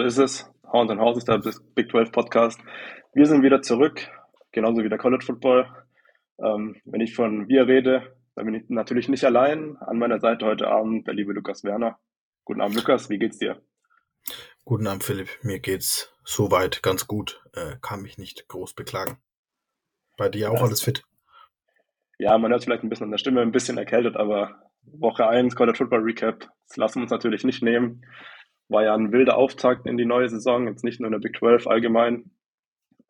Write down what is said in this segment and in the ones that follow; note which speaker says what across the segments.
Speaker 1: so ist es. Horns and Horses, der Big 12 Podcast. Wir sind wieder zurück, genauso wie der College Football. Ähm, wenn ich von wir rede, dann bin ich natürlich nicht allein. An meiner Seite heute Abend der liebe Lukas Werner. Guten Abend, Lukas. Wie geht's dir?
Speaker 2: Guten Abend, Philipp. Mir geht's soweit ganz gut. Äh, kann mich nicht groß beklagen. Bei dir auch das alles fit?
Speaker 1: Ja, man hört vielleicht ein bisschen an der Stimme, ein bisschen erkältet, aber Woche 1 College Football Recap, das lassen wir uns natürlich nicht nehmen. War ja ein wilder Auftakt in die neue Saison, jetzt nicht nur in der Big 12 allgemein.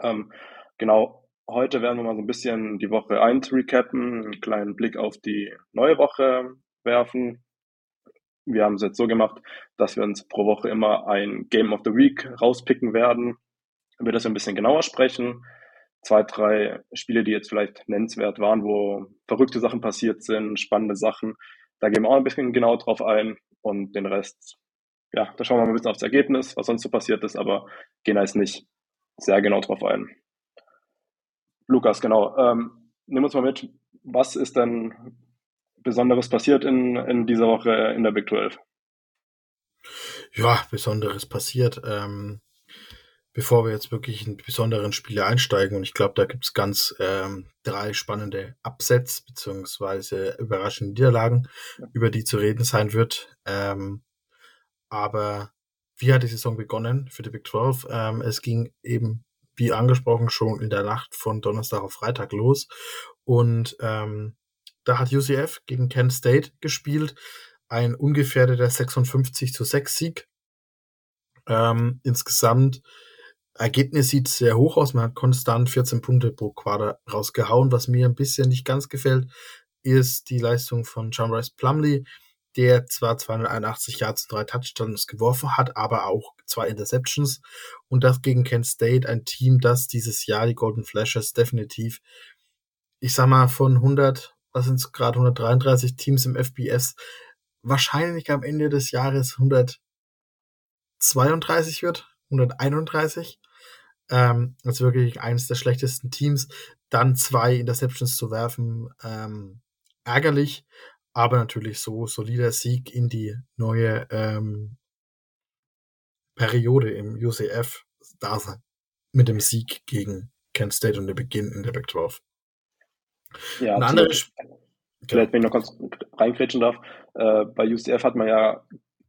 Speaker 1: Ähm, genau, heute werden wir mal so ein bisschen die Woche 1 recappen, einen kleinen Blick auf die neue Woche werfen. Wir haben es jetzt so gemacht, dass wir uns pro Woche immer ein Game of the Week rauspicken werden, über das ein bisschen genauer sprechen zwei, drei Spiele, die jetzt vielleicht nennenswert waren, wo verrückte Sachen passiert sind, spannende Sachen. Da gehen wir auch ein bisschen genau drauf ein und den Rest, ja, da schauen wir mal ein bisschen aufs Ergebnis, was sonst so passiert ist, aber gehen da jetzt nicht sehr genau drauf ein. Lukas, genau. Ähm, nimm uns mal mit, was ist denn Besonderes passiert in, in dieser Woche in der Big 12?
Speaker 2: Ja, Besonderes passiert. Ähm, bevor wir jetzt wirklich in besonderen Spiele einsteigen. Und ich glaube, da gibt es ganz ähm, drei spannende Upsets beziehungsweise überraschende Niederlagen, über die zu reden sein wird. Ähm, aber wie hat die Saison begonnen für die Big 12? Ähm, es ging eben, wie angesprochen, schon in der Nacht von Donnerstag auf Freitag los. Und ähm, da hat UCF gegen Kent State gespielt. Ein ungefährdeter 56 zu 6 Sieg. Ähm, insgesamt Ergebnis sieht sehr hoch aus. Man hat konstant 14 Punkte pro Quader rausgehauen. Was mir ein bisschen nicht ganz gefällt, ist die Leistung von John Rice Plumley, der zwar 281 Yards und drei Touchdowns geworfen hat, aber auch zwei Interceptions. Und das gegen Kent State, ein Team, das dieses Jahr die Golden Flashes definitiv, ich sag mal, von 100, was sind es gerade, 133 Teams im FBS, wahrscheinlich am Ende des Jahres 132 wird, 131. Ähm, ist wirklich eines der schlechtesten Teams. Dann zwei Interceptions zu werfen, ähm, ärgerlich, aber natürlich so solider Sieg in die neue ähm, Periode im UCF da mit dem Sieg gegen Kent State und der Beginn in der Big 12.
Speaker 1: Ja, Ein anderes Vielleicht, wenn ich noch kurz reingrätschen darf, äh, bei UCF hat man ja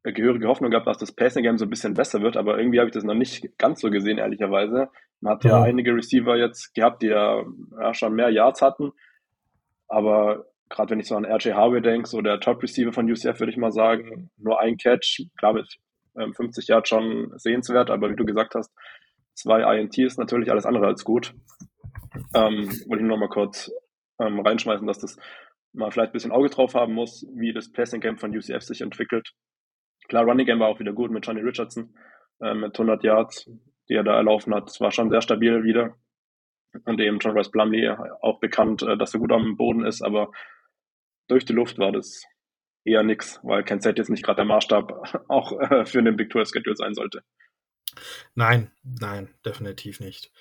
Speaker 1: gehörige Hoffnung gehabt, dass das Passing Game so ein bisschen besser wird, aber irgendwie habe ich das noch nicht ganz so gesehen, ehrlicherweise. Man hat ja, ja einige Receiver jetzt gehabt, die ja, ja, schon mehr Yards hatten, aber gerade wenn ich so an RJ Harvey denke, so der Top-Receiver von UCF, würde ich mal sagen, nur ein Catch, klar mit ähm, 50 Yards schon sehenswert, aber wie du gesagt hast, zwei INT ist natürlich alles andere als gut. Ähm, wollte ich nur noch mal kurz ähm, reinschmeißen, dass das mal vielleicht ein bisschen Auge drauf haben muss, wie das Passing Game von UCF sich entwickelt. Klar, Running Game war auch wieder gut mit Johnny Richardson äh, mit 100 Yards, die er da erlaufen hat. Das war schon sehr stabil wieder. Und eben John Rice Plumley auch bekannt, äh, dass er gut am Boden ist, aber durch die Luft war das eher nix, weil Kansas State jetzt nicht gerade der Maßstab auch äh, für den Big 12 Schedule sein sollte.
Speaker 2: Nein, nein, definitiv nicht.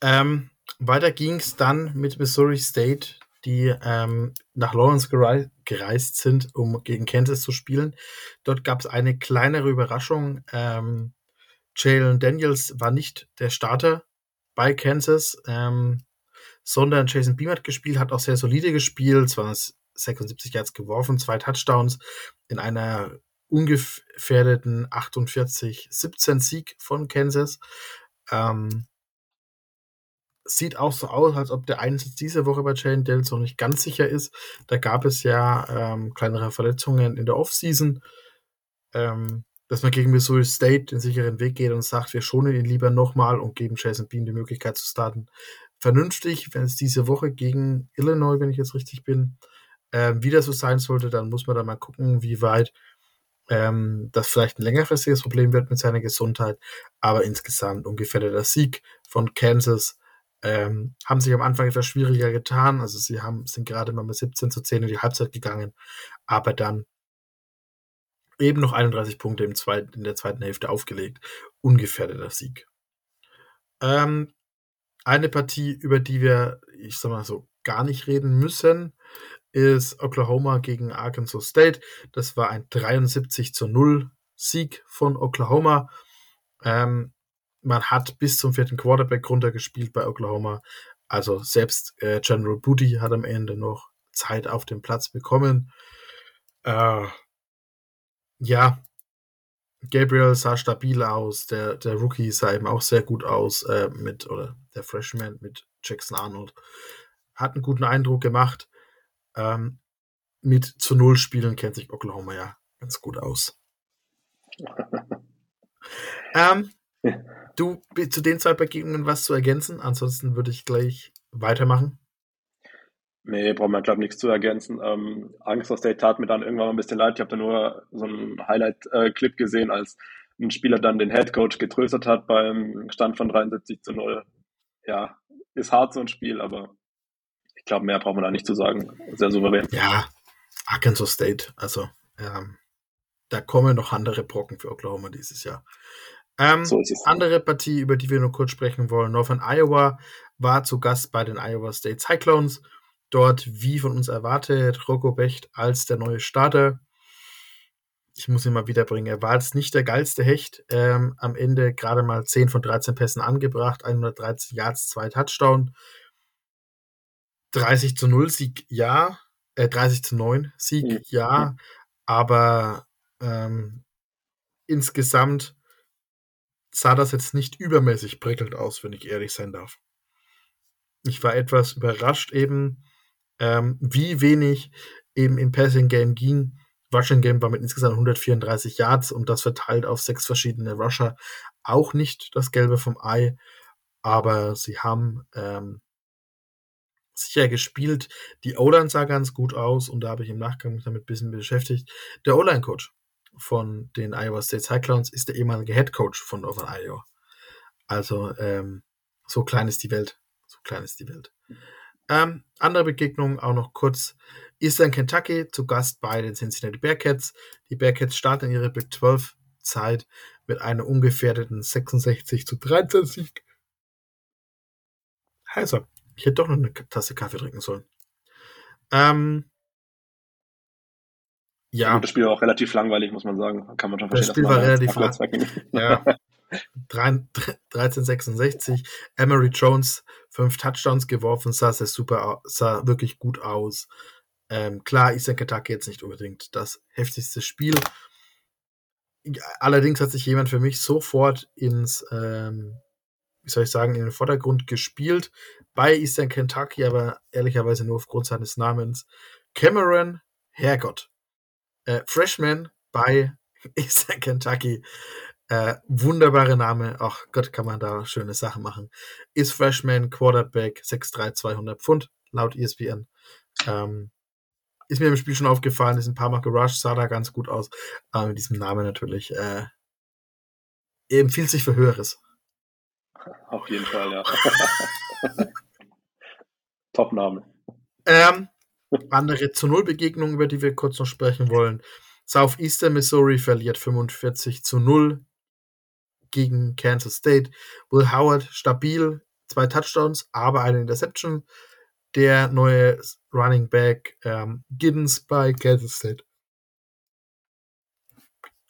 Speaker 2: Ähm, weiter ging es dann mit Missouri State, die ähm, nach Lawrence gerei gereist sind, um gegen Kansas zu spielen. Dort gab es eine kleinere Überraschung. Ähm, Jalen Daniels war nicht der Starter bei Kansas, ähm, sondern Jason Beam hat gespielt, hat auch sehr solide gespielt, zwar 76 Yards geworfen, zwei Touchdowns in einer ungefährdeten 48-17 Sieg von Kansas. Ähm, sieht auch so aus, als ob der Einsatz diese Woche bei Jalen Daniels noch nicht ganz sicher ist. Da gab es ja ähm, kleinere Verletzungen in der Offseason. Ähm, dass man gegen Missouri State den sicheren Weg geht und sagt, wir schonen ihn lieber nochmal und geben Jason Bean die Möglichkeit zu starten. Vernünftig, wenn es diese Woche gegen Illinois, wenn ich jetzt richtig bin, äh, wieder so sein sollte, dann muss man da mal gucken, wie weit ähm, das vielleicht ein längerfristiges Problem wird mit seiner Gesundheit. Aber insgesamt ungefähr der Sieg von Kansas ähm, haben sich am Anfang etwas schwieriger getan. Also sie haben, sind gerade mal mit 17 zu 10 in die Halbzeit gegangen, aber dann eben noch 31 Punkte im zweiten, in der zweiten Hälfte aufgelegt. Ungefährdeter Sieg. Ähm, eine Partie, über die wir, ich sag mal so, gar nicht reden müssen, ist Oklahoma gegen Arkansas State. Das war ein 73 zu 0 Sieg von Oklahoma. Ähm, man hat bis zum vierten Quarterback runtergespielt bei Oklahoma. Also selbst äh, General Booty hat am Ende noch Zeit auf dem Platz bekommen. Äh, ja, Gabriel sah stabil aus, der, der Rookie sah eben auch sehr gut aus äh, mit, oder der Freshman mit Jackson Arnold. Hat einen guten Eindruck gemacht. Ähm, mit zu Null Spielen kennt sich Oklahoma ja ganz gut aus. ähm, du, zu den zwei Begegnungen was zu ergänzen? Ansonsten würde ich gleich weitermachen.
Speaker 1: Nee, braucht man, glaube ich, nichts zu ergänzen. Ähm, Angst aus State tat mir dann irgendwann mal ein bisschen leid. Ich habe da nur so einen Highlight-Clip gesehen, als ein Spieler dann den Headcoach getröstet hat beim Stand von 73 zu 0. Ja, ist hart so ein Spiel, aber glaube, mehr braucht man da nicht zu sagen. Sehr souverän.
Speaker 2: Ja, Arkansas State, also ähm, da kommen noch andere Brocken für Oklahoma dieses Jahr. Ähm, so andere Partie, über die wir nur kurz sprechen wollen. Northern Iowa war zu Gast bei den Iowa State Cyclones. Dort, wie von uns erwartet, Rocco Becht als der neue Starter. Ich muss ihn mal wiederbringen. Er war jetzt nicht der geilste Hecht. Ähm, am Ende gerade mal 10 von 13 Pässen angebracht, 113 Yards, zwei Touchdown. 30 zu 0 Sieg, ja. Äh, 30 zu 9 Sieg, mhm. ja. Aber ähm, insgesamt sah das jetzt nicht übermäßig prickelnd aus, wenn ich ehrlich sein darf. Ich war etwas überrascht eben, ähm, wie wenig eben im Passing Game ging. Rushing Game war mit insgesamt 134 Yards und das verteilt auf sechs verschiedene Rusher. Auch nicht das Gelbe vom Ei, aber sie haben ähm, sicher gespielt. Die O-Line sah ganz gut aus und da habe ich im Nachgang mich damit ein bisschen beschäftigt. Der O-Line-Coach von den Iowa State Cyclones ist der ehemalige Head Coach von Northern Iowa. Also ähm, so klein ist die Welt. So klein ist die Welt. Ähm, andere Begegnungen auch noch kurz. Eastern Kentucky zu Gast bei den Cincinnati Bearcats. Die Bearcats starten ihre Big 12 Zeit mit einer ungefährdeten 66 zu 13 Sieg. Also, ich hätte doch noch eine Tasse Kaffee trinken sollen. Ähm,
Speaker 1: ja. Das Spiel war auch relativ langweilig, muss man sagen. Kann man schon
Speaker 2: verstehen. Das Spiel war relativ langweilig. Ja. 1366. Emery Jones, fünf Touchdowns geworfen, sah sehr super, sah wirklich gut aus. Ähm, klar, Eastern Kentucky jetzt nicht unbedingt das heftigste Spiel. Allerdings hat sich jemand für mich sofort ins, ähm, wie soll ich sagen, in den Vordergrund gespielt bei Eastern Kentucky, aber ehrlicherweise nur aufgrund seines Namens. Cameron Hergott. Äh, Freshman bei Eastern Kentucky. Äh, wunderbare Name. Ach Gott, kann man da schöne Sachen machen. Ist Freshman, Quarterback, 6'3, 200 Pfund, laut ESPN. Ähm, ist mir im Spiel schon aufgefallen, ist ein paar Mal gerusht, sah da ganz gut aus. Aber mit diesem Namen natürlich äh, empfiehlt sich für Höheres.
Speaker 1: Auf jeden Fall, ja. Top-Name.
Speaker 2: Ähm, andere zu Null Begegnungen, über die wir kurz noch sprechen wollen. Southeastern Missouri verliert 45 zu 0 gegen Kansas State. Will Howard stabil, zwei Touchdowns, aber eine Interception. Der neue Running Back ähm, Giddens bei Kansas State.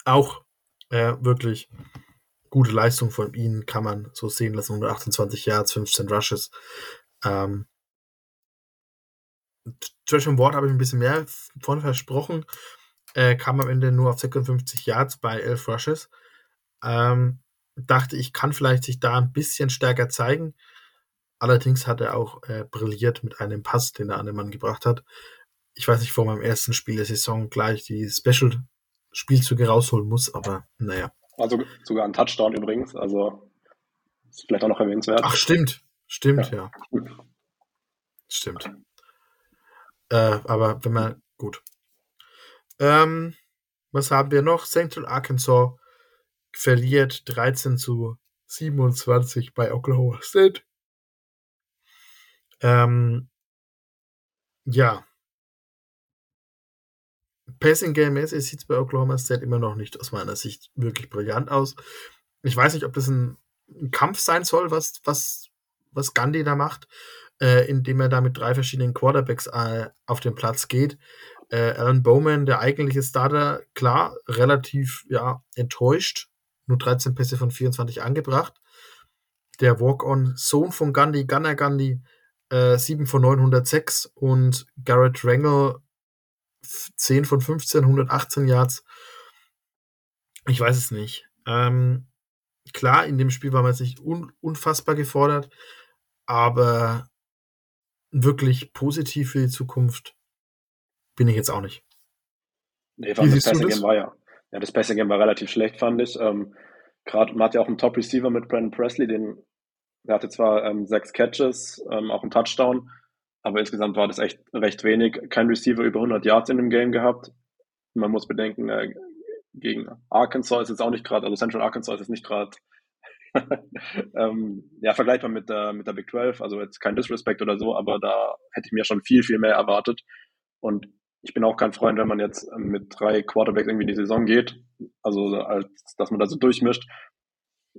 Speaker 2: Auch äh, wirklich gute Leistung von ihnen, kann man so sehen lassen. 128 Yards, 15 Rushes. Ähm, Trashon Ward habe ich ein bisschen mehr von versprochen. Äh, kam am Ende nur auf 56 Yards bei 11 Rushes. Ähm, dachte, ich kann vielleicht sich da ein bisschen stärker zeigen. Allerdings hat er auch äh, brilliert mit einem Pass, den er an den Mann gebracht hat. Ich weiß nicht, vor meinem ersten Spiel der Saison gleich die Special-Spielzüge rausholen muss, aber naja.
Speaker 1: Also sogar ein Touchdown übrigens, also ist vielleicht auch noch erwähnenswert.
Speaker 2: Ach, stimmt. Stimmt, ja. ja. Stimmt. Äh, aber wenn man, gut. Ähm, was haben wir noch? Central Arkansas verliert 13 zu 27 bei Oklahoma State. Ähm, ja. Passing Game mäßig sieht es bei Oklahoma State immer noch nicht aus meiner Sicht wirklich brillant aus. Ich weiß nicht, ob das ein, ein Kampf sein soll, was, was, was Gandhi da macht. Äh, indem er da mit drei verschiedenen Quarterbacks äh, auf den Platz geht. Äh, Alan Bowman, der eigentliche Starter, klar, relativ ja, enttäuscht. Nur 13 Pässe von 24 angebracht. Der Walk-on-Sohn von Gandhi, Gunnar Gandhi, äh, 7 von 906 und Garrett Rangel 10 von 15, 118 Yards. Ich weiß es nicht. Ähm, klar, in dem Spiel war man jetzt nicht un unfassbar gefordert, aber wirklich positiv für die Zukunft bin ich jetzt auch nicht.
Speaker 1: Nee, das Passing Game war ja. Ja, das Passing Game war relativ schlecht, fand ich. Ähm, Gerade man hat ja auch einen Top Receiver mit Brandon Presley, den der hatte zwar ähm, sechs Catches, ähm, auch einen Touchdown, aber insgesamt war das echt recht wenig. Kein Receiver über 100 Yards in dem Game gehabt. Man muss bedenken, äh, gegen Arkansas ist jetzt auch nicht gerade, also Central Arkansas ist jetzt nicht gerade ähm, ja, vergleichbar mit der, mit der Big 12, also jetzt kein Disrespect oder so, aber da hätte ich mir schon viel, viel mehr erwartet. Und ich bin auch kein Freund, wenn man jetzt mit drei Quarterbacks irgendwie in die Saison geht, also als dass man da so durchmischt.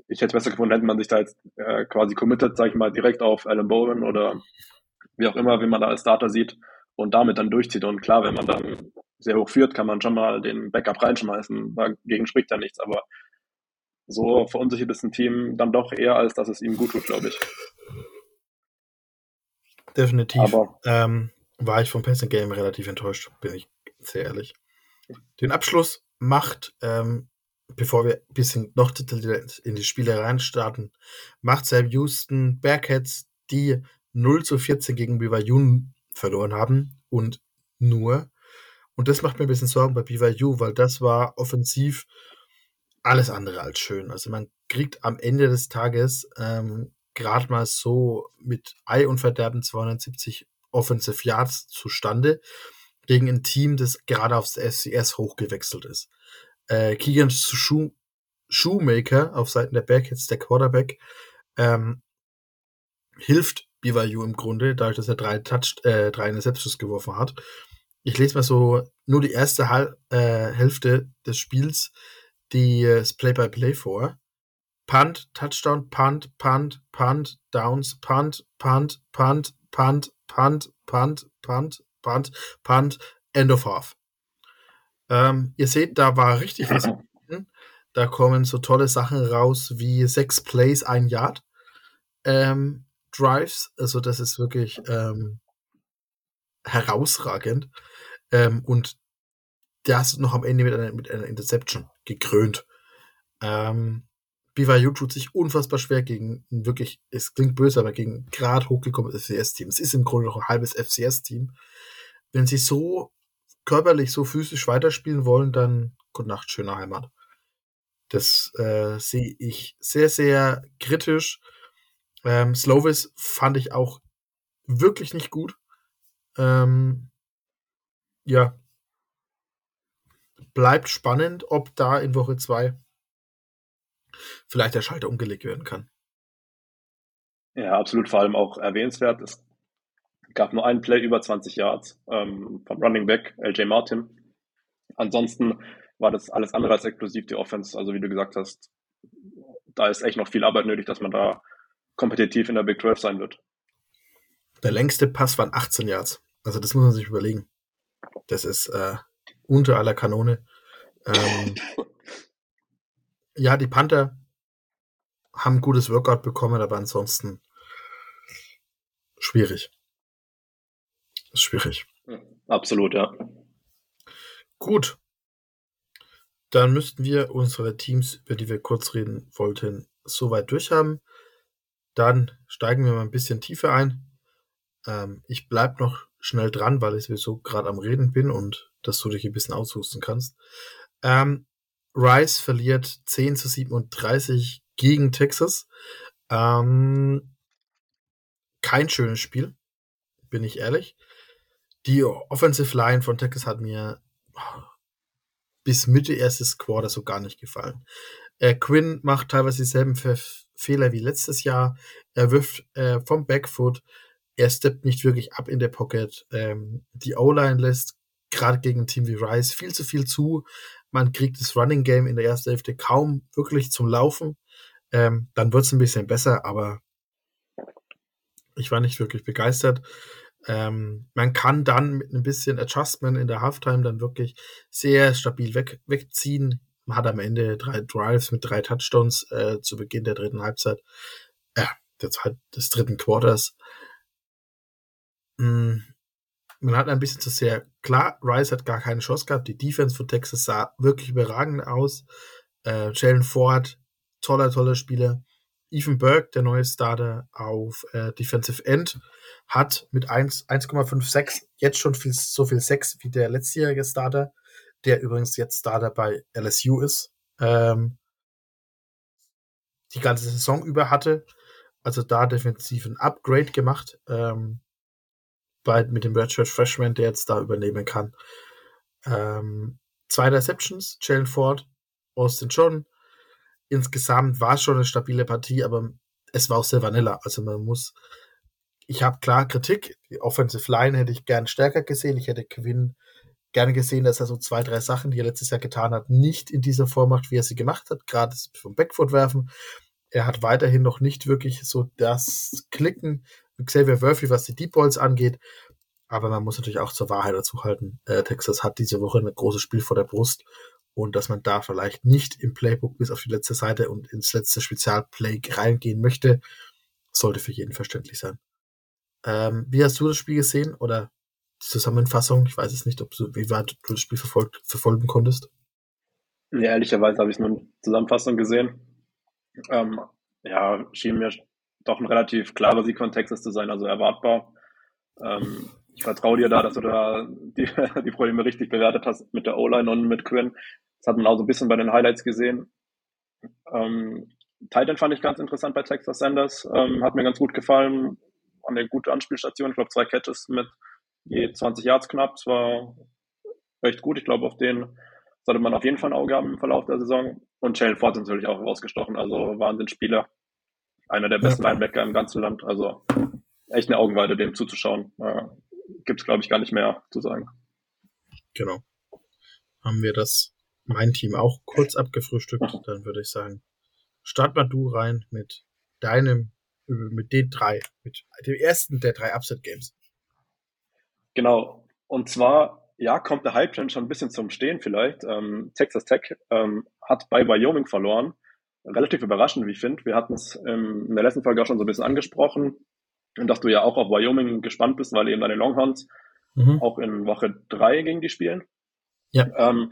Speaker 1: Ich hätte es besser gefunden, hätte man sich da jetzt äh, quasi committed, sag ich mal, direkt auf Alan Bowen oder wie auch immer, wie man da als Starter sieht und damit dann durchzieht. Und klar, wenn man dann sehr hoch führt, kann man schon mal den Backup reinschmeißen. Dagegen spricht ja nichts, aber so verunsichert ist ein Team dann doch eher, als dass es ihm gut tut, glaube ich.
Speaker 2: Definitiv. Aber ähm, war ich vom Passing Game relativ enttäuscht, bin ich sehr ehrlich. Den Abschluss macht, ähm, bevor wir ein bisschen noch in die Spiele reinstarten, macht Sam Houston Bearcats, die 0 zu 14 gegen BYU verloren haben und nur. Und das macht mir ein bisschen Sorgen bei BYU, weil das war offensiv alles andere als schön. Also man kriegt am Ende des Tages ähm, gerade mal so mit Ei und Verderben 270 Offensive Yards zustande gegen ein Team, das gerade aufs FCS hochgewechselt ist. Äh, Keegan Shoe Shoemaker auf Seiten der Bearcats, der Quarterback, ähm, hilft BYU im Grunde, dadurch, dass er drei Touch, äh, drei Interceptions geworfen hat. Ich lese mal so nur die erste Hal äh, Hälfte des Spiels die, das Play-by-Play vor. Punt, Touchdown, Punt, Punt, Punt, Downs, Punt, Punt, Punt, Punt, Punt, Punt, Punt, Punt, Punt, End of Half. Ähm, ihr seht, da war richtig was. Da kommen so tolle Sachen raus wie sechs Plays, ein Yard. Ähm, Drives, also das ist wirklich ähm, herausragend. Ähm, und das noch am Ende mit einer, mit einer Interception gekrönt. Ähm, BYU tut sich unfassbar schwer gegen wirklich, es klingt böse, aber gegen gerade hochgekommenes FCS-Team. Es ist im Grunde noch ein halbes FCS-Team. Wenn sie so körperlich, so physisch weiterspielen wollen, dann gute Nacht, schöne Heimat. Das äh, sehe ich sehr, sehr kritisch. Ähm, Slovis fand ich auch wirklich nicht gut. Ähm, ja, bleibt spannend, ob da in Woche 2 vielleicht der Schalter umgelegt werden kann.
Speaker 1: Ja, absolut. Vor allem auch erwähnenswert. Es gab nur einen Play über 20 Yards ähm, vom Running Back LJ Martin. Ansonsten war das alles andere als explosiv, die Offense. Also wie du gesagt hast, da ist echt noch viel Arbeit nötig, dass man da kompetitiv in der Big 12 sein wird.
Speaker 2: Der längste Pass waren 18 Yards. Also das muss man sich überlegen. Das ist äh, unter aller Kanone. Ähm, ja, die Panther haben ein gutes Workout bekommen, aber ansonsten schwierig. Schwierig.
Speaker 1: Absolut, ja.
Speaker 2: Gut. Dann müssten wir unsere Teams, über die wir kurz reden wollten, soweit durchhaben. Dann steigen wir mal ein bisschen tiefer ein. Ähm, ich bleibe noch schnell dran, weil ich sowieso gerade am Reden bin und dass du dich ein bisschen aushusten kannst. Ähm, Rice verliert 10 zu 37 gegen Texas. Ähm, kein schönes Spiel, bin ich ehrlich. Die Offensive Line von Texas hat mir bis Mitte erstes Quarter so gar nicht gefallen. Äh, Quinn macht teilweise dieselben Fehler wie letztes Jahr. Er wirft äh, vom Backfoot. Er steppt nicht wirklich ab in der Pocket. Ähm, die O-Line lässt gerade gegen ein Team wie Rice viel zu viel zu. Man kriegt das Running Game in der ersten Hälfte kaum wirklich zum Laufen. Ähm, dann wird es ein bisschen besser, aber Ich war nicht wirklich begeistert. Ähm, man kann dann mit ein bisschen Adjustment in der Halftime dann wirklich sehr stabil weg, wegziehen. Man hat am Ende drei Drives mit drei Touchdowns äh, zu Beginn der dritten Halbzeit, äh, der Zeit, des dritten Quarters. Mm, man hat ein bisschen zu sehr, klar, Rice hat gar keine Chance gehabt. Die Defense von Texas sah wirklich überragend aus. Äh, Jalen Ford, toller, toller Spieler. Ethan Burke, der neue Starter auf äh, Defensive End, hat mit 1,56 jetzt schon viel, so viel Sex wie der letztjährige Starter, der übrigens jetzt Starter bei LSU ist, ähm, die ganze Saison über hatte. Also da defensiv ein Upgrade gemacht ähm, bei, mit dem Redshirt Freshman, der jetzt da übernehmen kann. Ähm, zwei Receptions, Jalen Ford, Austin John, insgesamt war es schon eine stabile Partie, aber es war auch sehr vanilla. Also man muss, ich habe klar Kritik. Die Offensive Line hätte ich gern stärker gesehen. Ich hätte Quinn gerne gesehen, dass er so zwei, drei Sachen, die er letztes Jahr getan hat, nicht in dieser Form macht, wie er sie gemacht hat. Gerade vom Backfoot werfen. Er hat weiterhin noch nicht wirklich so das Klicken Xavier Murphy, was die Deep Balls angeht. Aber man muss natürlich auch zur Wahrheit dazu halten. Äh, Texas hat diese Woche ein großes Spiel vor der Brust und dass man da vielleicht nicht im Playbook bis auf die letzte Seite und ins letzte Spezialplay reingehen möchte, sollte für jeden verständlich sein. Ähm, wie hast du das Spiel gesehen oder die Zusammenfassung? Ich weiß es nicht, ob du, wie weit du das Spiel verfolgt, verfolgen konntest.
Speaker 1: Ja, ehrlicherweise habe ich nur eine Zusammenfassung gesehen. Ähm, ja, schien mir doch ein relativ klarer Sieg von Texas zu sein, also erwartbar. Ähm, ich vertraue dir da, dass du da die, die Probleme richtig bewertet hast mit der O-Line und mit Quinn. Das hat man auch so ein bisschen bei den Highlights gesehen. Ähm, Titan fand ich ganz interessant bei Texas Sanders. Ähm, hat mir ganz gut gefallen. Eine gute Anspielstation. Ich glaube, zwei Catches mit je 20 Yards knapp. Das war recht gut. Ich glaube, auf den sollte man auf jeden Fall ein Auge haben im Verlauf der Saison. Und Jalen Ford natürlich auch rausgestochen. Also Wahnsinnsspieler. Einer der besten ja. Linebacker im ganzen Land. Also echt eine Augenweide, dem zuzuschauen. Äh, Gibt es, glaube ich, gar nicht mehr zu sagen.
Speaker 2: Genau. Haben wir das mein Team auch kurz abgefrühstückt, dann würde ich sagen, start mal du rein mit deinem, mit den drei, mit dem ersten der drei Upset Games.
Speaker 1: Genau. Und zwar, ja, kommt der Hype schon ein bisschen zum Stehen vielleicht. Ähm, Texas Tech ähm, hat bei Wyoming verloren. Relativ überraschend, wie ich finde. Wir hatten es ähm, in der letzten Folge auch schon so ein bisschen angesprochen. Dass du ja auch auf Wyoming gespannt bist, weil eben deine Longhorns mhm. auch in Woche drei gegen die spielen. Ja. Ähm,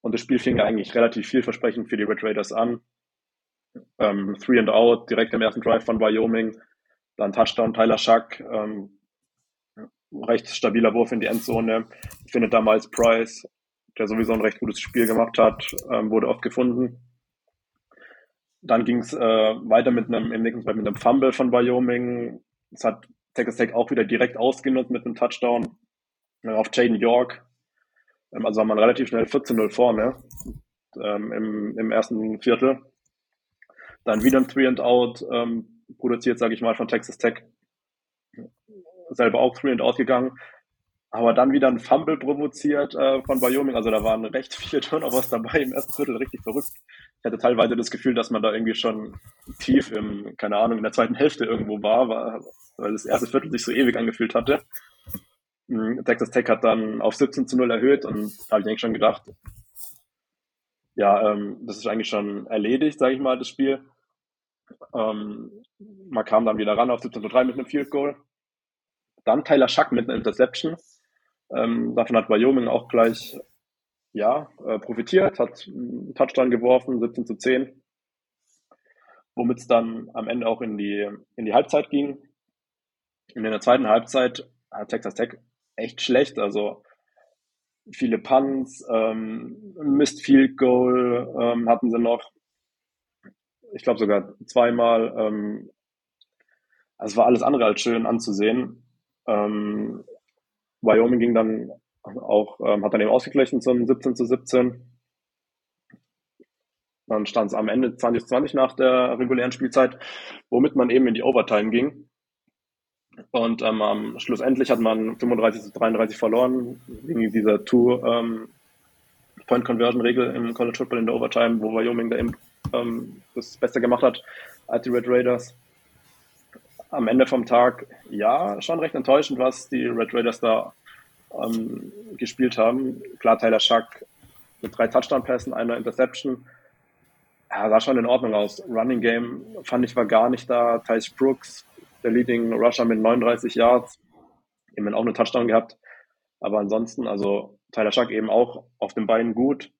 Speaker 1: und das Spiel fing eigentlich relativ vielversprechend für die Red Raiders an. Ähm, three and out, direkt im ersten Drive von Wyoming. Dann Touchdown, Tyler Schack. Ähm, recht stabiler Wurf in die Endzone. Findet damals Price, der sowieso ein recht gutes Spiel gemacht hat, ähm, wurde oft gefunden. Dann ging es äh, weiter mit einem, im nächsten Mal mit einem Fumble von Wyoming. Das hat Texas Tech auch wieder direkt ausgenutzt mit einem Touchdown äh, auf Jaden York. Ähm, also war man relativ schnell 14-0 vorne ähm, im, im ersten Viertel. Dann wieder ein Three and Out ähm, produziert, sage ich mal, von Texas Tech. Selber auch Three and Out gegangen. Aber dann wieder ein Fumble provoziert äh, von Wyoming. Also da waren recht viele Turnovers dabei im ersten Viertel, richtig verrückt. Ich hatte teilweise das Gefühl, dass man da irgendwie schon tief im, keine Ahnung, in der zweiten Hälfte irgendwo war, weil das erste Viertel sich so ewig angefühlt hatte. Mhm, Texas Tech hat dann auf 17 zu 0 erhöht und da habe ich eigentlich schon gedacht, ja, ähm, das ist eigentlich schon erledigt, sage ich mal, das Spiel. Ähm, man kam dann wieder ran auf 17 zu 3 mit einem Field Goal. Dann Tyler Schack mit einer Interception. Ähm, davon hat Wyoming auch gleich ja, äh, profitiert, hat einen Touchdown geworfen, 17 zu 10, womit es dann am Ende auch in die, in die Halbzeit ging. in der zweiten Halbzeit hat Texas Tech echt schlecht. Also viele Punts, ähm, Missed Field Goal ähm, hatten sie noch. Ich glaube sogar zweimal. Ähm, also es war alles andere als schön anzusehen. Ähm, Wyoming ging dann auch, ähm, hat dann eben ausgeglichen zum 17 zu 17. Dann stand es am Ende 20 zu 20 nach der regulären Spielzeit, womit man eben in die Overtime ging. Und ähm, schlussendlich hat man 35 zu 33 verloren, wegen dieser Two-Point-Conversion-Regel ähm, im College Football in der Overtime, wo Wyoming da eben ähm, das Beste gemacht hat als die Red Raiders. Am Ende vom Tag, ja, schon recht enttäuschend, was die Red Raiders da ähm, gespielt haben. Klar, Tyler Schuck mit drei Touchdown-Pässen, einer Interception. Ja, sah schon in Ordnung aus. Running Game fand ich war gar nicht da. Thais Brooks, der Leading Rusher mit 39 Yards, eben auch einen Touchdown gehabt. Aber ansonsten, also Tyler Schuck eben auch auf den Beinen gut.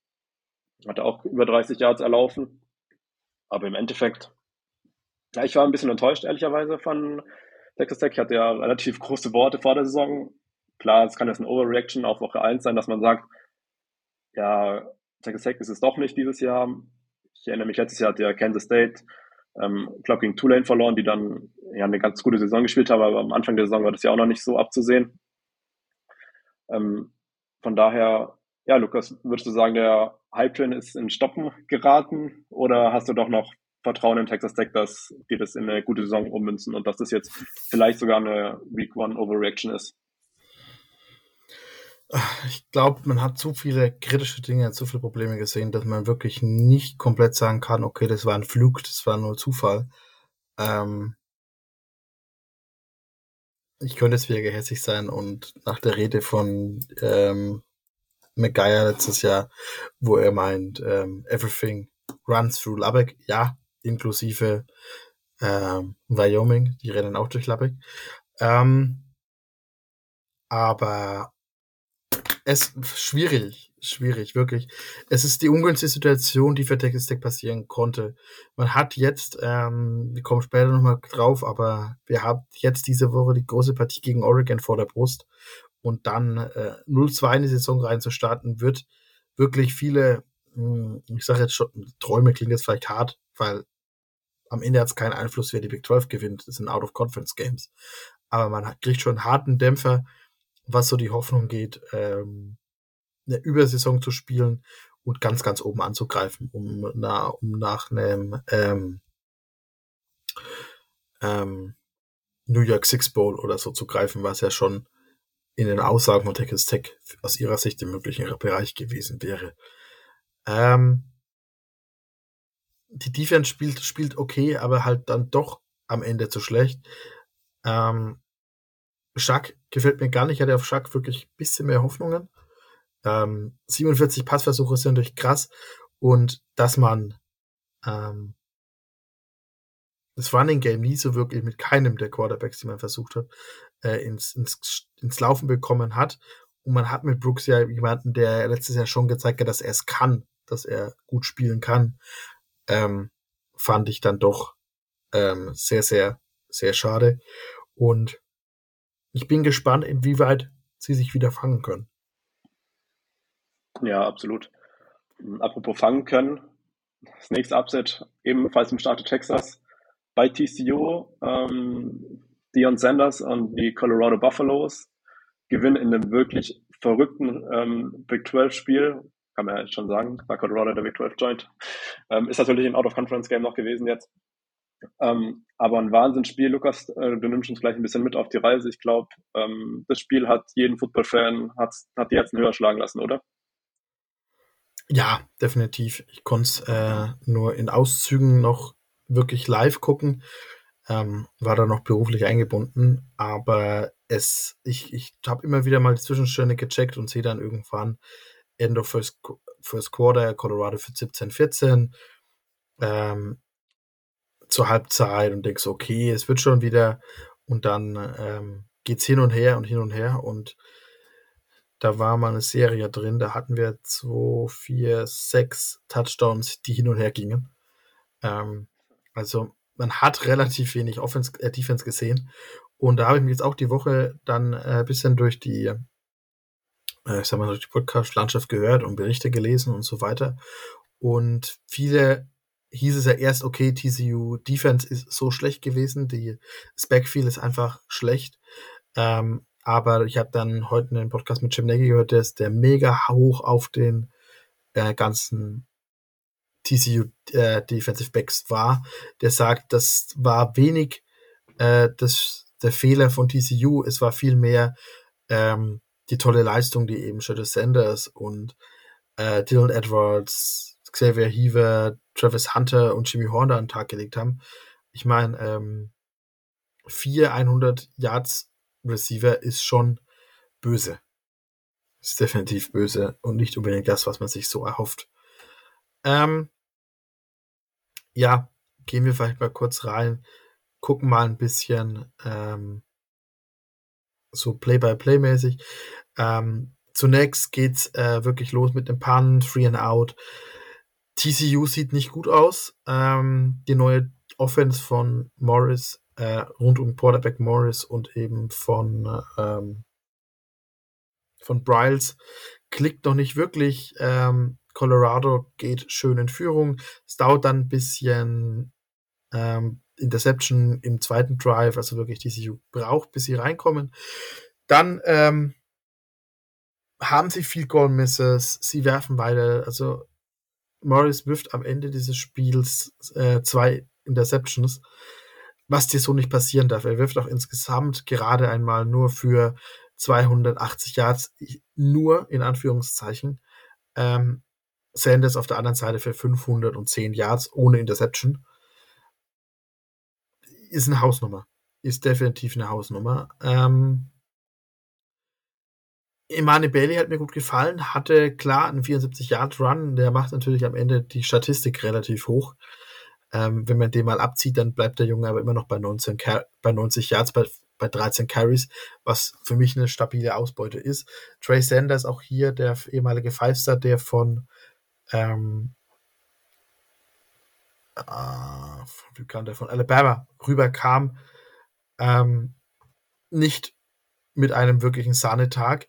Speaker 1: Hatte auch über 30 Yards erlaufen. Aber im Endeffekt, ja, ich war ein bisschen enttäuscht, ehrlicherweise, von Texas Tech. Ich hatte ja relativ große Worte vor der Saison. Klar, es kann jetzt eine Overreaction auf Woche 1 sein, dass man sagt, ja, Texas Tech ist es doch nicht dieses Jahr. Ich erinnere mich, letztes Jahr hat ja Kansas State, ähm, glaube gegen Tulane verloren, die dann ja eine ganz gute Saison gespielt haben, aber am Anfang der Saison war das ja auch noch nicht so abzusehen. Ähm, von daher, ja, Lukas, würdest du sagen, der Hype-Train ist in Stoppen geraten oder hast du doch noch Vertrauen in Texas Tech, dass die das in eine gute Saison ummünzen und dass das jetzt vielleicht sogar eine Week One Overreaction ist?
Speaker 2: Ich glaube, man hat zu viele kritische Dinge, zu viele Probleme gesehen, dass man wirklich nicht komplett sagen kann, okay, das war ein Flug, das war nur Zufall. Ähm ich könnte jetzt wieder gehässig sein und nach der Rede von ähm, McGuire letztes Jahr, wo er meint, ähm, everything runs through Lubbock, ja, inklusive ähm, Wyoming, die rennen auch durch Lubbock. Ähm, aber es schwierig, schwierig, wirklich. Es ist die ungünstige Situation, die für Texas Tech passieren konnte. Man hat jetzt, ähm, wir kommen später nochmal drauf, aber wir haben jetzt diese Woche die große Partie gegen Oregon vor der Brust und dann äh, 0-2 in die Saison reinzustarten, wird wirklich viele, hm, ich sage jetzt schon, Träume klingt jetzt vielleicht hart, weil am Ende hat es keinen Einfluss, wer die Big 12 gewinnt. Das sind Out-of-Conference-Games. Aber man kriegt schon einen harten Dämpfer, was so die Hoffnung geht, ähm, eine Übersaison zu spielen und ganz, ganz oben anzugreifen, um, na, um nach einem ähm, ähm, New York Six Bowl oder so zu greifen, was ja schon in den Aussagen von Texas Tech aus ihrer Sicht im möglichen Bereich gewesen wäre. Ähm, die Defense spielt, spielt okay, aber halt dann doch am Ende zu schlecht. Ähm, Schack gefällt mir gar nicht. Ich hatte auf Schack wirklich ein bisschen mehr Hoffnungen. Ähm, 47 Passversuche sind durch krass. Und dass man ähm, das Running Game nie so wirklich mit keinem der Quarterbacks, die man versucht hat, äh, ins, ins, ins Laufen bekommen hat. Und man hat mit Brooks ja jemanden, der letztes Jahr schon gezeigt hat, dass er es kann, dass er gut spielen kann. Ähm, fand ich dann doch ähm, sehr, sehr, sehr schade. Und ich bin gespannt, inwieweit sie sich wieder fangen können.
Speaker 1: Ja, absolut. Apropos fangen können, das nächste Upset ebenfalls im Staat Texas bei TCU. Ähm, Dion Sanders und die Colorado Buffaloes gewinnen in einem wirklich verrückten ähm, Big 12 Spiel. Kann man ja schon sagen, war Colorado der Big 12 Joint. Ähm, ist natürlich ein Out-of-Conference-Game noch gewesen jetzt. Ähm, aber ein Wahnsinnsspiel, Lukas, äh, du nimmst uns gleich ein bisschen mit auf die Reise. Ich glaube, ähm, das Spiel hat jeden Football-Fan, hat, hat die Herzen höher schlagen lassen, oder?
Speaker 2: Ja, definitiv. Ich konnte es äh, nur in Auszügen noch wirklich live gucken. Ähm, war da noch beruflich eingebunden, aber es, ich, ich habe immer wieder mal die Zwischenstände gecheckt und sehe dann irgendwann End of First, First Quarter, Colorado für 17-14. Ähm, zur Halbzeit und denkst, okay, es wird schon wieder. Und dann ähm, geht's hin und her und hin und her. Und da war mal eine Serie drin, da hatten wir zwei, vier, sechs Touchdowns, die hin und her gingen. Ähm, also man hat relativ wenig Offense, äh, Defense gesehen. Und da habe ich mich jetzt auch die Woche dann äh, bisschen durch die, ich sag mal, durch die Podcast-Landschaft gehört und Berichte gelesen und so weiter. Und viele hieß es ja erst, okay, TCU Defense ist so schlecht gewesen, die, Backfield ist einfach schlecht. Ähm, aber ich habe dann heute einen Podcast mit Jim Nagy gehört, der ist der mega hoch auf den äh, ganzen TCU äh, Defensive Backs war. Der sagt, das war wenig äh, das, der Fehler von TCU, es war viel mehr ähm, die tolle Leistung, die eben Shadow Sanders und äh, Dylan Edwards, Xavier Heaver, Travis Hunter und Jimmy Horner an den Tag gelegt haben. Ich meine, ähm, vier 100 Yards Receiver ist schon böse. Ist definitiv böse und nicht unbedingt das, was man sich so erhofft. Ähm, ja, gehen wir vielleicht mal kurz rein, gucken mal ein bisschen ähm, so Play-by-Play-mäßig. Ähm, zunächst geht's äh, wirklich los mit dem Pan, Free and Out. TCU sieht nicht gut aus. Ähm, die neue Offense von Morris, äh, rund um Quarterback Morris und eben von, ähm, von Bryles, klickt noch nicht wirklich. Ähm, Colorado geht schön in Führung. Es dauert dann ein bisschen ähm, Interception im zweiten Drive, also wirklich TCU braucht, bis sie reinkommen. Dann ähm, haben sie viel Goal Misses, sie werfen beide, also Morris wirft am Ende dieses Spiels äh, zwei Interceptions, was dir so nicht passieren darf. Er wirft auch insgesamt gerade einmal nur für 280 Yards, nur in Anführungszeichen. Ähm, Sanders auf der anderen Seite für 510 Yards ohne Interception. Ist eine Hausnummer. Ist definitiv eine Hausnummer. Ähm, Imane Bailey hat mir gut gefallen, hatte klar einen 74-Yard-Run, der macht natürlich am Ende die Statistik relativ hoch. Ähm, wenn man den mal abzieht, dann bleibt der Junge aber immer noch bei, 19 bei 90 Yards, bei, bei 13 Carries, was für mich eine stabile Ausbeute ist. Trey Sanders, auch hier der ehemalige Five-Star, der von, ähm, äh, wie kam der von Alabama rüberkam, ähm, nicht mit einem wirklichen Sahnetag.